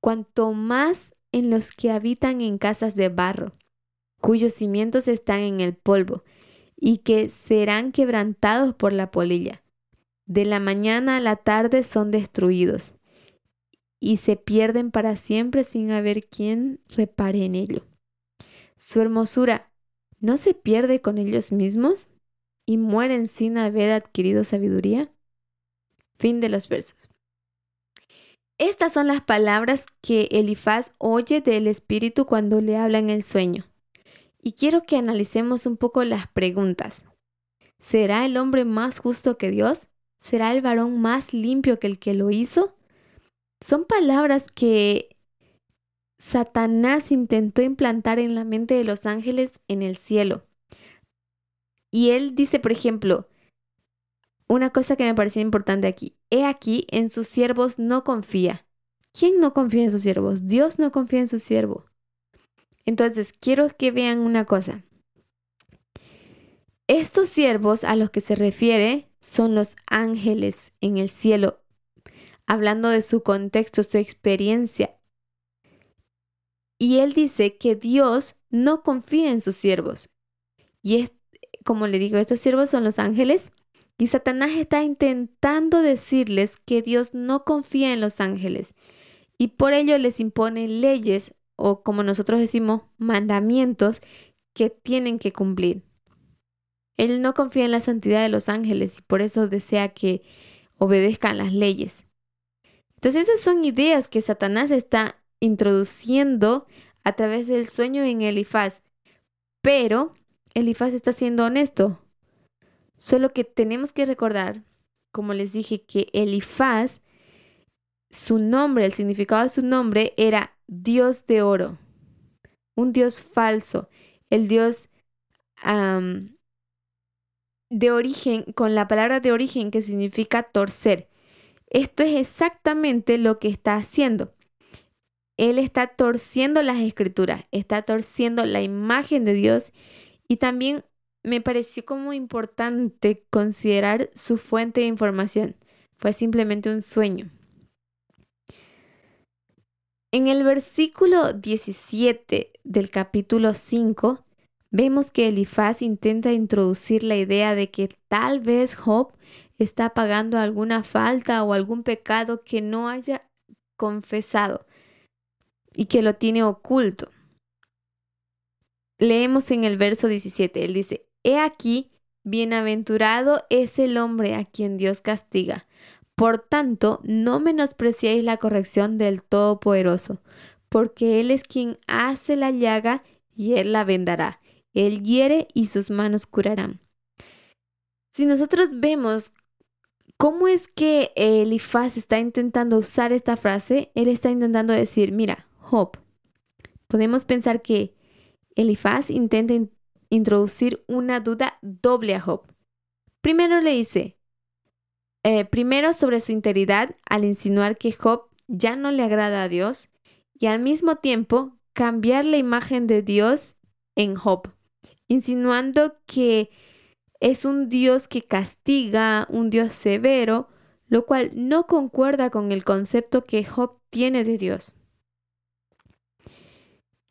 cuanto más en los que habitan en casas de barro, cuyos cimientos están en el polvo, y que serán quebrantados por la polilla. De la mañana a la tarde son destruidos y se pierden para siempre sin haber quien repare en ello. Su hermosura no se pierde con ellos mismos y mueren sin haber adquirido sabiduría. Fin de los versos. Estas son las palabras que Elifaz oye del Espíritu cuando le habla en el sueño. Y quiero que analicemos un poco las preguntas. ¿Será el hombre más justo que Dios? ¿Será el varón más limpio que el que lo hizo? Son palabras que Satanás intentó implantar en la mente de los ángeles en el cielo, Y él dice, por ejemplo, una cosa que me pareció importante aquí. He aquí, en sus siervos no confía. ¿Quién no confía en sus siervos? Dios no confía en su siervo. Entonces, quiero que vean una cosa. Estos siervos a los que se refiere son los ángeles en el cielo, hablando de su contexto, su experiencia. Y él dice que Dios no confía en sus siervos. Y es, como le digo, estos siervos son los ángeles. Y Satanás está intentando decirles que Dios no confía en los ángeles. Y por ello les impone leyes o como nosotros decimos, mandamientos que tienen que cumplir. Él no confía en la santidad de los ángeles y por eso desea que obedezcan las leyes. Entonces esas son ideas que Satanás está introduciendo a través del sueño en Elifaz. Pero Elifaz está siendo honesto. Solo que tenemos que recordar, como les dije, que Elifaz, su nombre, el significado de su nombre era Dios de oro, un Dios falso, el Dios de origen, con la palabra de origen que significa torcer. Esto es exactamente lo que está haciendo. Él está torciendo las escrituras, está torciendo la imagen de Dios y también me pareció como importante considerar su fuente de información. Fue simplemente un sueño. En el versículo 17 del capítulo 5, vemos que Elifaz intenta introducir la idea de que tal vez Job está pagando alguna falta o algún pecado que no haya confesado y que lo tiene oculto. Leemos en el verso 17, él dice, He aquí, bienaventurado es el hombre a quien Dios castiga. Por tanto, no menospreciéis la corrección del Todopoderoso, porque Él es quien hace la llaga y Él la vendará. Él hiere y sus manos curarán. Si nosotros vemos cómo es que Elifaz está intentando usar esta frase, él está intentando decir, mira, Job. Podemos pensar que Elifaz intenta introducir una duda doble a Job. Primero le dice, eh, primero sobre su integridad al insinuar que Job ya no le agrada a Dios y al mismo tiempo cambiar la imagen de Dios en Job, insinuando que es un Dios que castiga, un Dios severo, lo cual no concuerda con el concepto que Job tiene de Dios.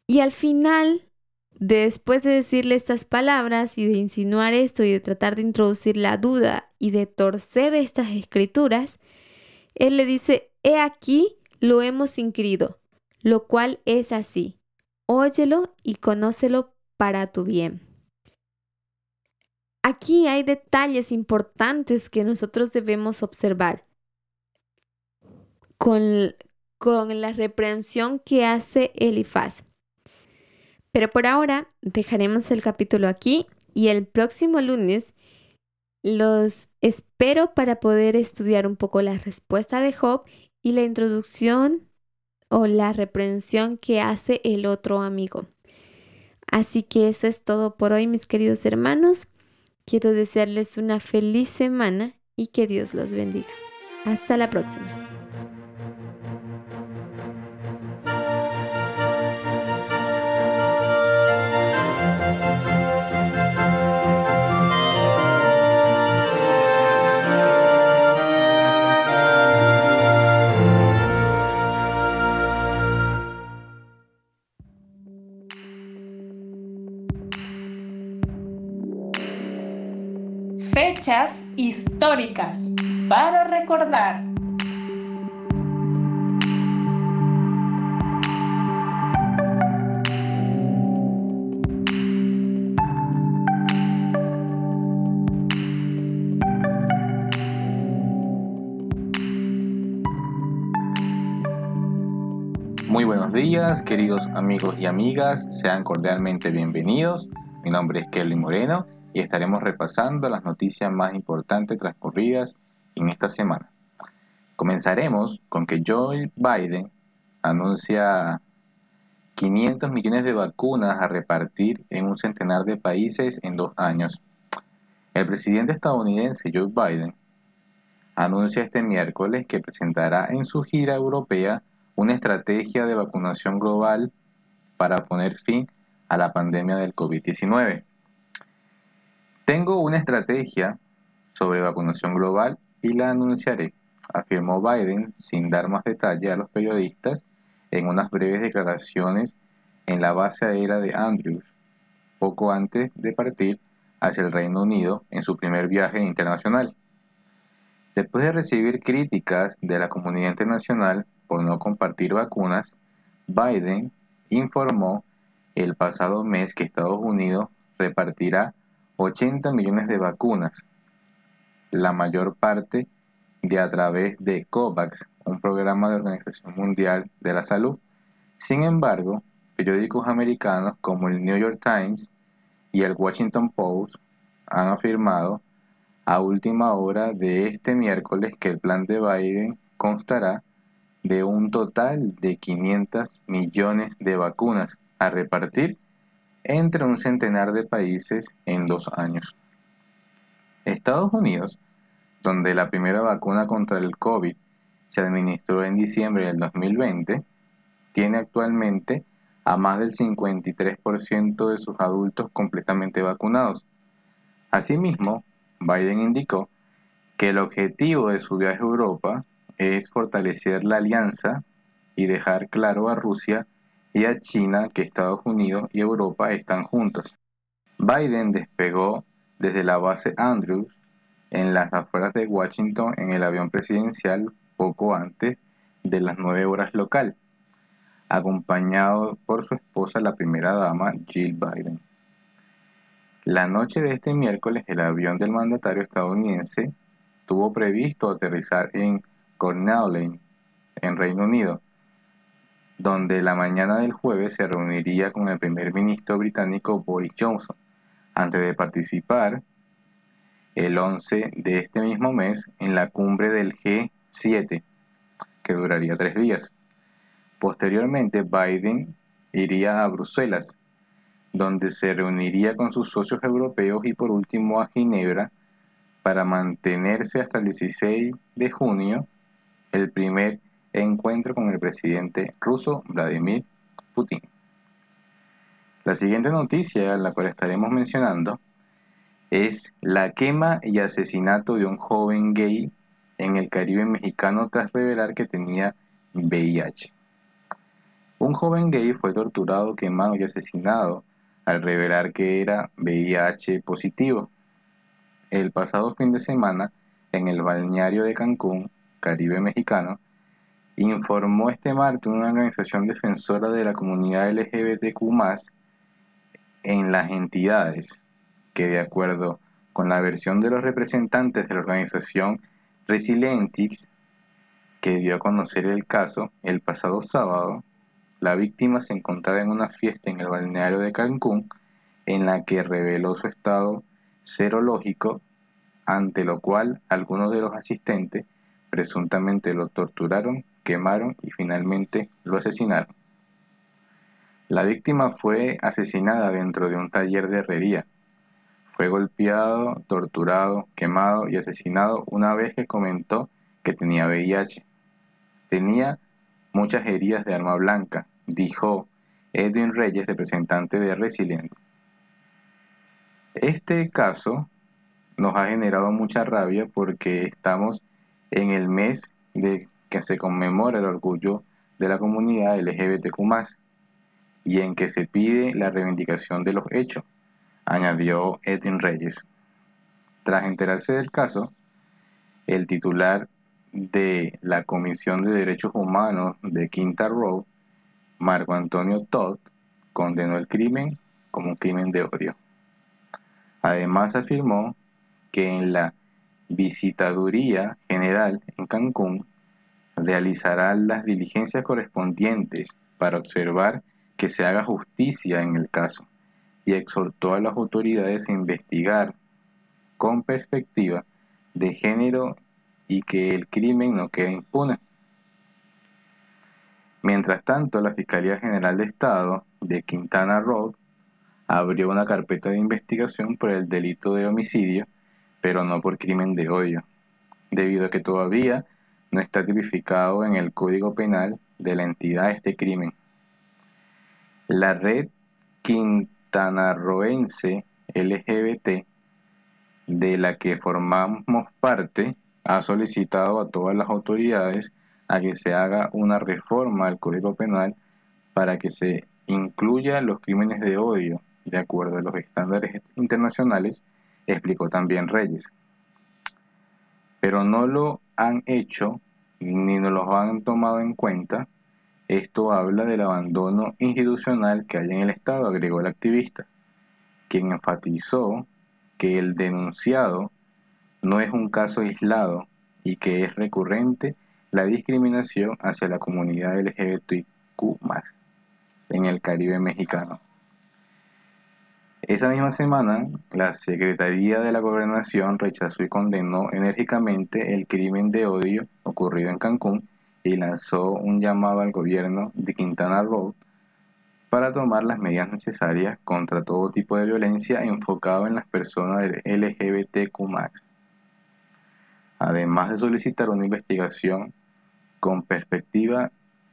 Y al final, después de decirle estas palabras y de insinuar esto y de tratar de introducir la duda y de torcer estas escrituras, él le dice, he aquí lo hemos inquirido, lo cual es así. Óyelo y conócelo para tu bien. Aquí hay detalles importantes que nosotros debemos observar con, con la reprensión que hace Elifaz. Pero por ahora dejaremos el capítulo aquí y el próximo lunes los espero para poder estudiar un poco la respuesta de Job y la introducción o la reprensión que hace el otro amigo. Así que eso es todo por hoy, mis queridos hermanos. Quiero desearles una feliz semana y que Dios los bendiga. Hasta la próxima. Históricas para recordar. Muy buenos días, queridos amigos y amigas, sean cordialmente bienvenidos. Mi nombre es Kelly Moreno y estaremos repasando las noticias más importantes transcurridas en esta semana. Comenzaremos con que Joe Biden anuncia 500 millones de vacunas a repartir en un centenar de países en dos años. El presidente estadounidense Joe Biden anuncia este miércoles que presentará en su gira europea una estrategia de vacunación global para poner fin a la pandemia del COVID-19. Tengo una estrategia sobre vacunación global y la anunciaré, afirmó Biden sin dar más detalle a los periodistas en unas breves declaraciones en la base aérea de Andrews, poco antes de partir hacia el Reino Unido en su primer viaje internacional. Después de recibir críticas de la comunidad internacional por no compartir vacunas, Biden informó el pasado mes que Estados Unidos repartirá 80 millones de vacunas, la mayor parte de a través de COVAX, un programa de Organización Mundial de la Salud. Sin embargo, periódicos americanos como el New York Times y el Washington Post han afirmado a última hora de este miércoles que el plan de Biden constará de un total de 500 millones de vacunas a repartir entre un centenar de países en dos años. Estados Unidos, donde la primera vacuna contra el COVID se administró en diciembre del 2020, tiene actualmente a más del 53% de sus adultos completamente vacunados. Asimismo, Biden indicó que el objetivo de su viaje a Europa es fortalecer la alianza y dejar claro a Rusia y a China que Estados Unidos y Europa están juntos. Biden despegó desde la base Andrews en las afueras de Washington en el avión presidencial poco antes de las 9 horas local, acompañado por su esposa la primera dama Jill Biden. La noche de este miércoles el avión del mandatario estadounidense tuvo previsto aterrizar en Cornwall, en Reino Unido, donde la mañana del jueves se reuniría con el primer ministro británico Boris Johnson, antes de participar el 11 de este mismo mes en la cumbre del G7, que duraría tres días. Posteriormente, Biden iría a Bruselas, donde se reuniría con sus socios europeos y por último a Ginebra para mantenerse hasta el 16 de junio el primer encuentro con el presidente ruso Vladimir Putin. La siguiente noticia, la cual estaremos mencionando, es la quema y asesinato de un joven gay en el Caribe mexicano tras revelar que tenía VIH. Un joven gay fue torturado, quemado y asesinado al revelar que era VIH positivo. El pasado fin de semana, en el balneario de Cancún, Caribe mexicano, informó este martes una organización defensora de la comunidad LGBTQ en las entidades que de acuerdo con la versión de los representantes de la organización Resilientix, que dio a conocer el caso el pasado sábado, la víctima se encontraba en una fiesta en el balneario de Cancún en la que reveló su estado serológico, ante lo cual algunos de los asistentes presuntamente lo torturaron, quemaron y finalmente lo asesinaron. La víctima fue asesinada dentro de un taller de herrería. Fue golpeado, torturado, quemado y asesinado una vez que comentó que tenía VIH. Tenía muchas heridas de arma blanca, dijo Edwin Reyes, representante de Resilient. Este caso nos ha generado mucha rabia porque estamos en el mes de que se conmemora el orgullo de la comunidad LGBTQ y en que se pide la reivindicación de los hechos, añadió Edwin Reyes. Tras enterarse del caso, el titular de la Comisión de Derechos Humanos de Quinta Row, Marco Antonio Todd, condenó el crimen como un crimen de odio. Además afirmó que en la Visitaduría General en Cancún realizará las diligencias correspondientes para observar que se haga justicia en el caso y exhortó a las autoridades a investigar con perspectiva de género y que el crimen no quede impune. Mientras tanto, la Fiscalía General de Estado de Quintana Roo abrió una carpeta de investigación por el delito de homicidio pero no por crimen de odio, debido a que todavía no está tipificado en el Código Penal de la entidad este crimen. La red quintanarroense LGBT, de la que formamos parte, ha solicitado a todas las autoridades a que se haga una reforma al Código Penal para que se incluya los crímenes de odio de acuerdo a los estándares internacionales, explicó también Reyes. Pero no lo han hecho ni no los han tomado en cuenta. Esto habla del abandono institucional que hay en el Estado, agregó el activista, quien enfatizó que el denunciado no es un caso aislado y que es recurrente la discriminación hacia la comunidad LGBTQ en el Caribe mexicano. Esa misma semana, la Secretaría de la Gobernación rechazó y condenó enérgicamente el crimen de odio ocurrido en Cancún y lanzó un llamado al gobierno de Quintana Roo para tomar las medidas necesarias contra todo tipo de violencia enfocado en las personas LGBTQ+. Además de solicitar una investigación con perspectiva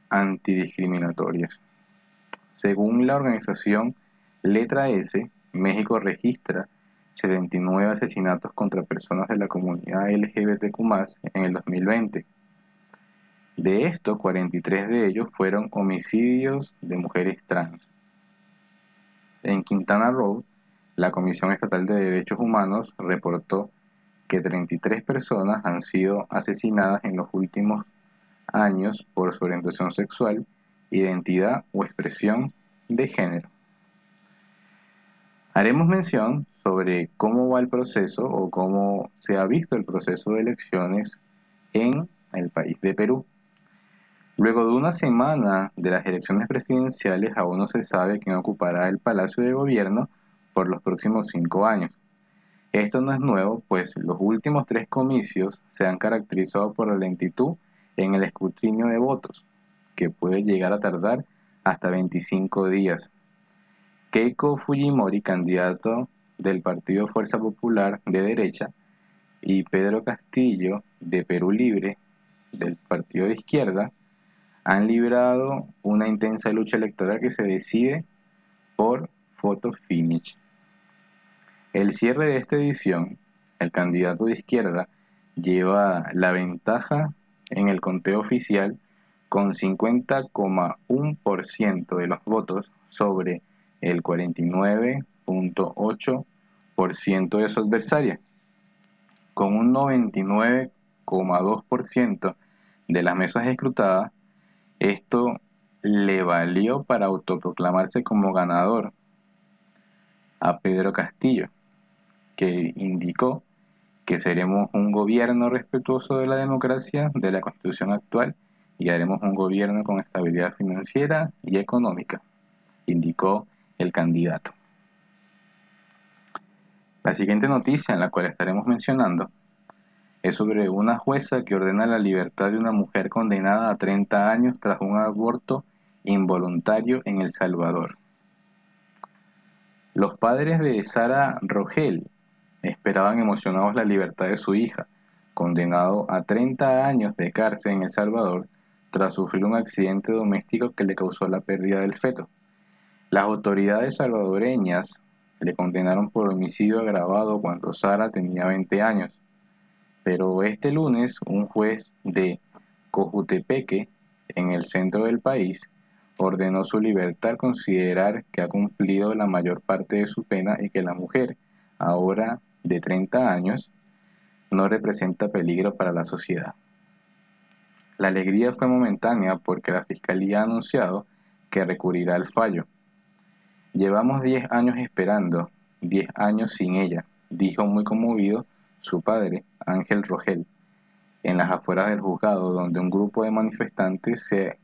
antidiscriminatorias. Según la organización Letra S, México registra 79 asesinatos contra personas de la comunidad LGBTQ en el 2020. De estos, 43 de ellos fueron homicidios de mujeres trans. En Quintana Roo, la Comisión Estatal de Derechos Humanos reportó que 33 personas han sido asesinadas en los últimos años por su orientación sexual, identidad o expresión de género. Haremos mención sobre cómo va el proceso o cómo se ha visto el proceso de elecciones en el país de Perú. Luego de una semana de las elecciones presidenciales, aún no se sabe quién ocupará el Palacio de Gobierno por los próximos cinco años. Esto no es nuevo, pues los últimos tres comicios se han caracterizado por la lentitud en el escrutinio de votos, que puede llegar a tardar hasta 25 días, Keiko Fujimori, candidato del Partido Fuerza Popular de derecha, y Pedro Castillo, de Perú Libre, del Partido de Izquierda, han librado una intensa lucha electoral que se decide por photo finish. El cierre de esta edición, el candidato de izquierda lleva la ventaja en el conteo oficial con 50,1% de los votos sobre el 49.8% de su adversaria, con un 99,2% de las mesas escrutadas, esto le valió para autoproclamarse como ganador a Pedro Castillo, que indicó que seremos un gobierno respetuoso de la democracia, de la constitución actual, y haremos un gobierno con estabilidad financiera y económica, indicó el candidato. La siguiente noticia en la cual estaremos mencionando es sobre una jueza que ordena la libertad de una mujer condenada a 30 años tras un aborto involuntario en El Salvador. Los padres de Sara Rogel esperaban emocionados la libertad de su hija, condenado a 30 años de cárcel en El Salvador tras sufrir un accidente doméstico que le causó la pérdida del feto. Las autoridades salvadoreñas le condenaron por homicidio agravado cuando Sara tenía 20 años. Pero este lunes un juez de Cojutepeque, en el centro del país, ordenó su libertad al considerar que ha cumplido la mayor parte de su pena y que la mujer, ahora de 30 años, no representa peligro para la sociedad. La alegría fue momentánea porque la Fiscalía ha anunciado que recurrirá al fallo Llevamos diez años esperando, diez años sin ella, dijo muy conmovido su padre, Ángel Rogel, en las afueras del juzgado, donde un grupo de manifestantes se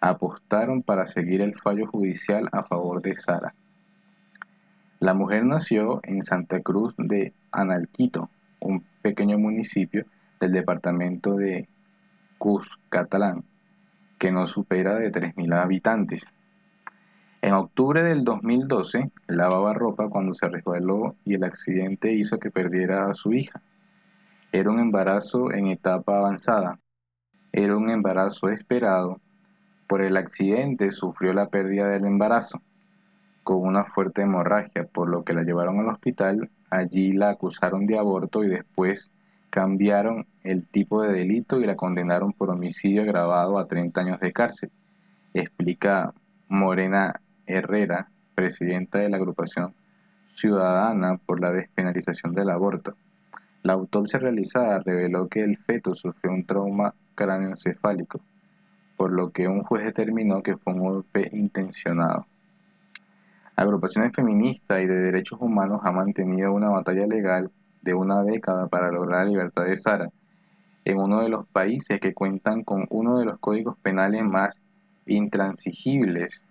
apostaron para seguir el fallo judicial a favor de Sara. La mujer nació en Santa Cruz de Analquito, un pequeño municipio del departamento de Cuscatlán, que no supera de 3.000 habitantes. En octubre del 2012 lavaba ropa cuando se resbaló y el accidente hizo que perdiera a su hija. Era un embarazo en etapa avanzada. Era un embarazo esperado. Por el accidente sufrió la pérdida del embarazo con una fuerte hemorragia, por lo que la llevaron al hospital. Allí la acusaron de aborto y después cambiaron el tipo de delito y la condenaron por homicidio agravado a 30 años de cárcel, explica Morena Herrera, presidenta de la agrupación ciudadana por la despenalización del aborto. La autopsia realizada reveló que el feto sufrió un trauma cráneoencefálico, por lo que un juez determinó que fue un golpe intencionado. Agrupaciones feministas y de derechos humanos han mantenido una batalla legal de una década para lograr la libertad de Sara, en uno de los países que cuentan con uno de los códigos penales más intransigibles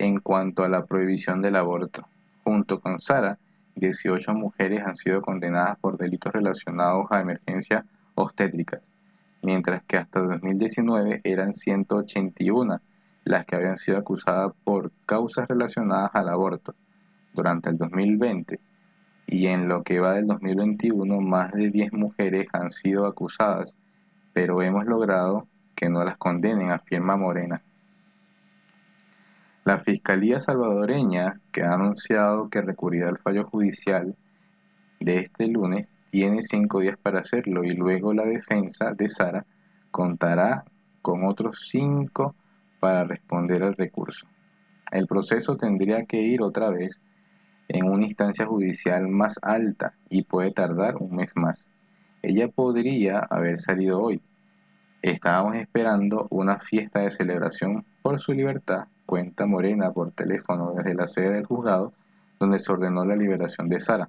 en cuanto a la prohibición del aborto. Junto con Sara, 18 mujeres han sido condenadas por delitos relacionados a emergencias obstétricas, mientras que hasta 2019 eran 181 las que habían sido acusadas por causas relacionadas al aborto. Durante el 2020 y en lo que va del 2021 más de 10 mujeres han sido acusadas, pero hemos logrado que no las condenen, afirma Morena. La Fiscalía salvadoreña, que ha anunciado que recurrirá al fallo judicial de este lunes, tiene cinco días para hacerlo y luego la defensa de Sara contará con otros cinco para responder al recurso. El proceso tendría que ir otra vez en una instancia judicial más alta y puede tardar un mes más. Ella podría haber salido hoy. Estábamos esperando una fiesta de celebración por su libertad cuenta Morena por teléfono desde la sede del juzgado donde se ordenó la liberación de Sara.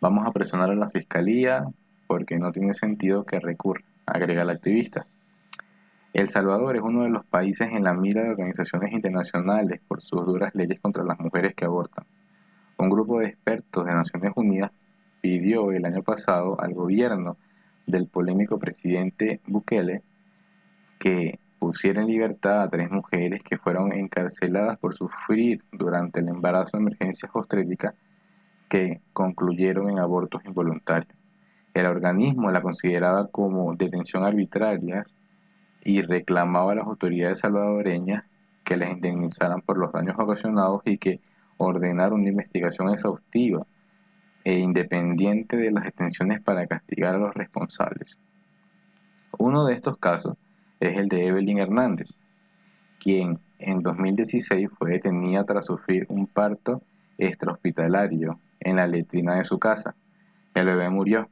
Vamos a presionar a la fiscalía porque no tiene sentido que recurra, agrega la activista. El Salvador es uno de los países en la mira de organizaciones internacionales por sus duras leyes contra las mujeres que abortan. Un grupo de expertos de Naciones Unidas pidió el año pasado al gobierno del polémico presidente Bukele que pusiera en libertad a tres mujeres que fueron encarceladas por sufrir durante el embarazo de emergencias obstétricas que concluyeron en abortos involuntarios. El organismo la consideraba como detención arbitraria y reclamaba a las autoridades salvadoreñas que les indemnizaran por los daños ocasionados y que ordenaran una investigación exhaustiva e independiente de las detenciones para castigar a los responsables. Uno de estos casos es el de Evelyn Hernández, quien en 2016 fue detenida tras sufrir un parto extrahospitalario en la letrina de su casa. El bebé murió.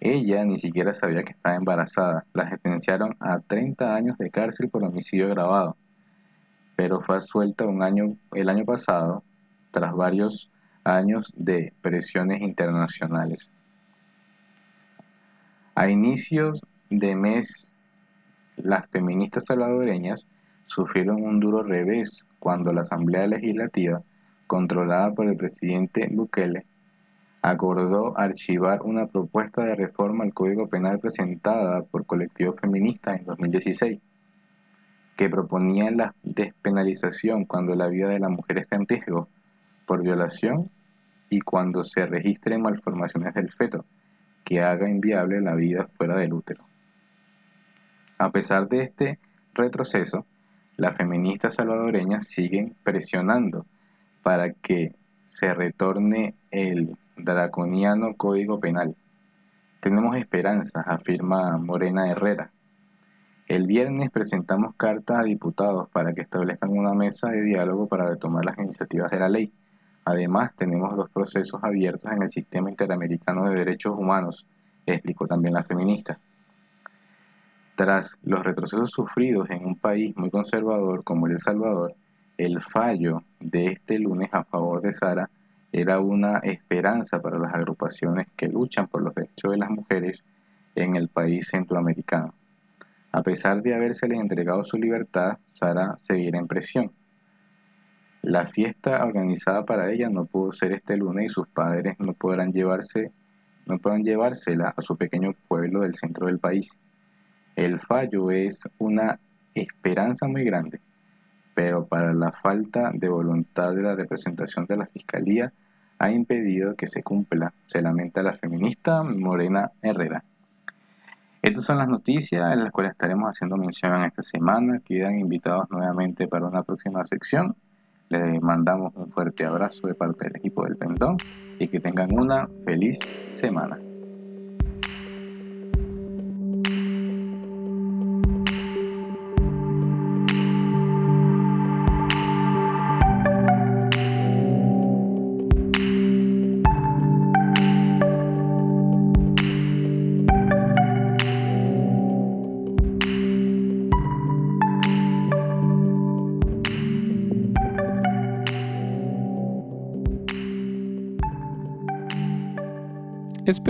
Ella ni siquiera sabía que estaba embarazada. La sentenciaron a 30 años de cárcel por homicidio agravado, pero fue suelta un año, el año pasado tras varios años de presiones internacionales. A inicios de mes las feministas salvadoreñas sufrieron un duro revés cuando la Asamblea Legislativa, controlada por el presidente Bukele, acordó archivar una propuesta de reforma al Código Penal presentada por colectivos feministas en 2016, que proponía la despenalización cuando la vida de la mujer está en riesgo por violación y cuando se registren malformaciones del feto, que haga inviable la vida fuera del útero. A pesar de este retroceso, las feministas salvadoreñas siguen presionando para que se retorne el draconiano Código Penal. Tenemos esperanzas, afirma Morena Herrera. El viernes presentamos cartas a diputados para que establezcan una mesa de diálogo para retomar las iniciativas de la ley. Además, tenemos dos procesos abiertos en el Sistema Interamericano de Derechos Humanos, explicó también la feminista. Tras los retrocesos sufridos en un país muy conservador como El Salvador, el fallo de este lunes a favor de Sara era una esperanza para las agrupaciones que luchan por los derechos de las mujeres en el país centroamericano. A pesar de habérsele entregado su libertad, Sara seguirá en presión. La fiesta organizada para ella no pudo ser este lunes y sus padres no podrán llevarse, no podrán llevársela a su pequeño pueblo del centro del país. El fallo es una esperanza muy grande, pero para la falta de voluntad de la representación de la Fiscalía ha impedido que se cumpla, se lamenta la feminista Morena Herrera. Estas son las noticias en las cuales estaremos haciendo mención en esta semana. Quedan invitados nuevamente para una próxima sección. Les mandamos un fuerte abrazo de parte del equipo del Pendón y que tengan una feliz semana.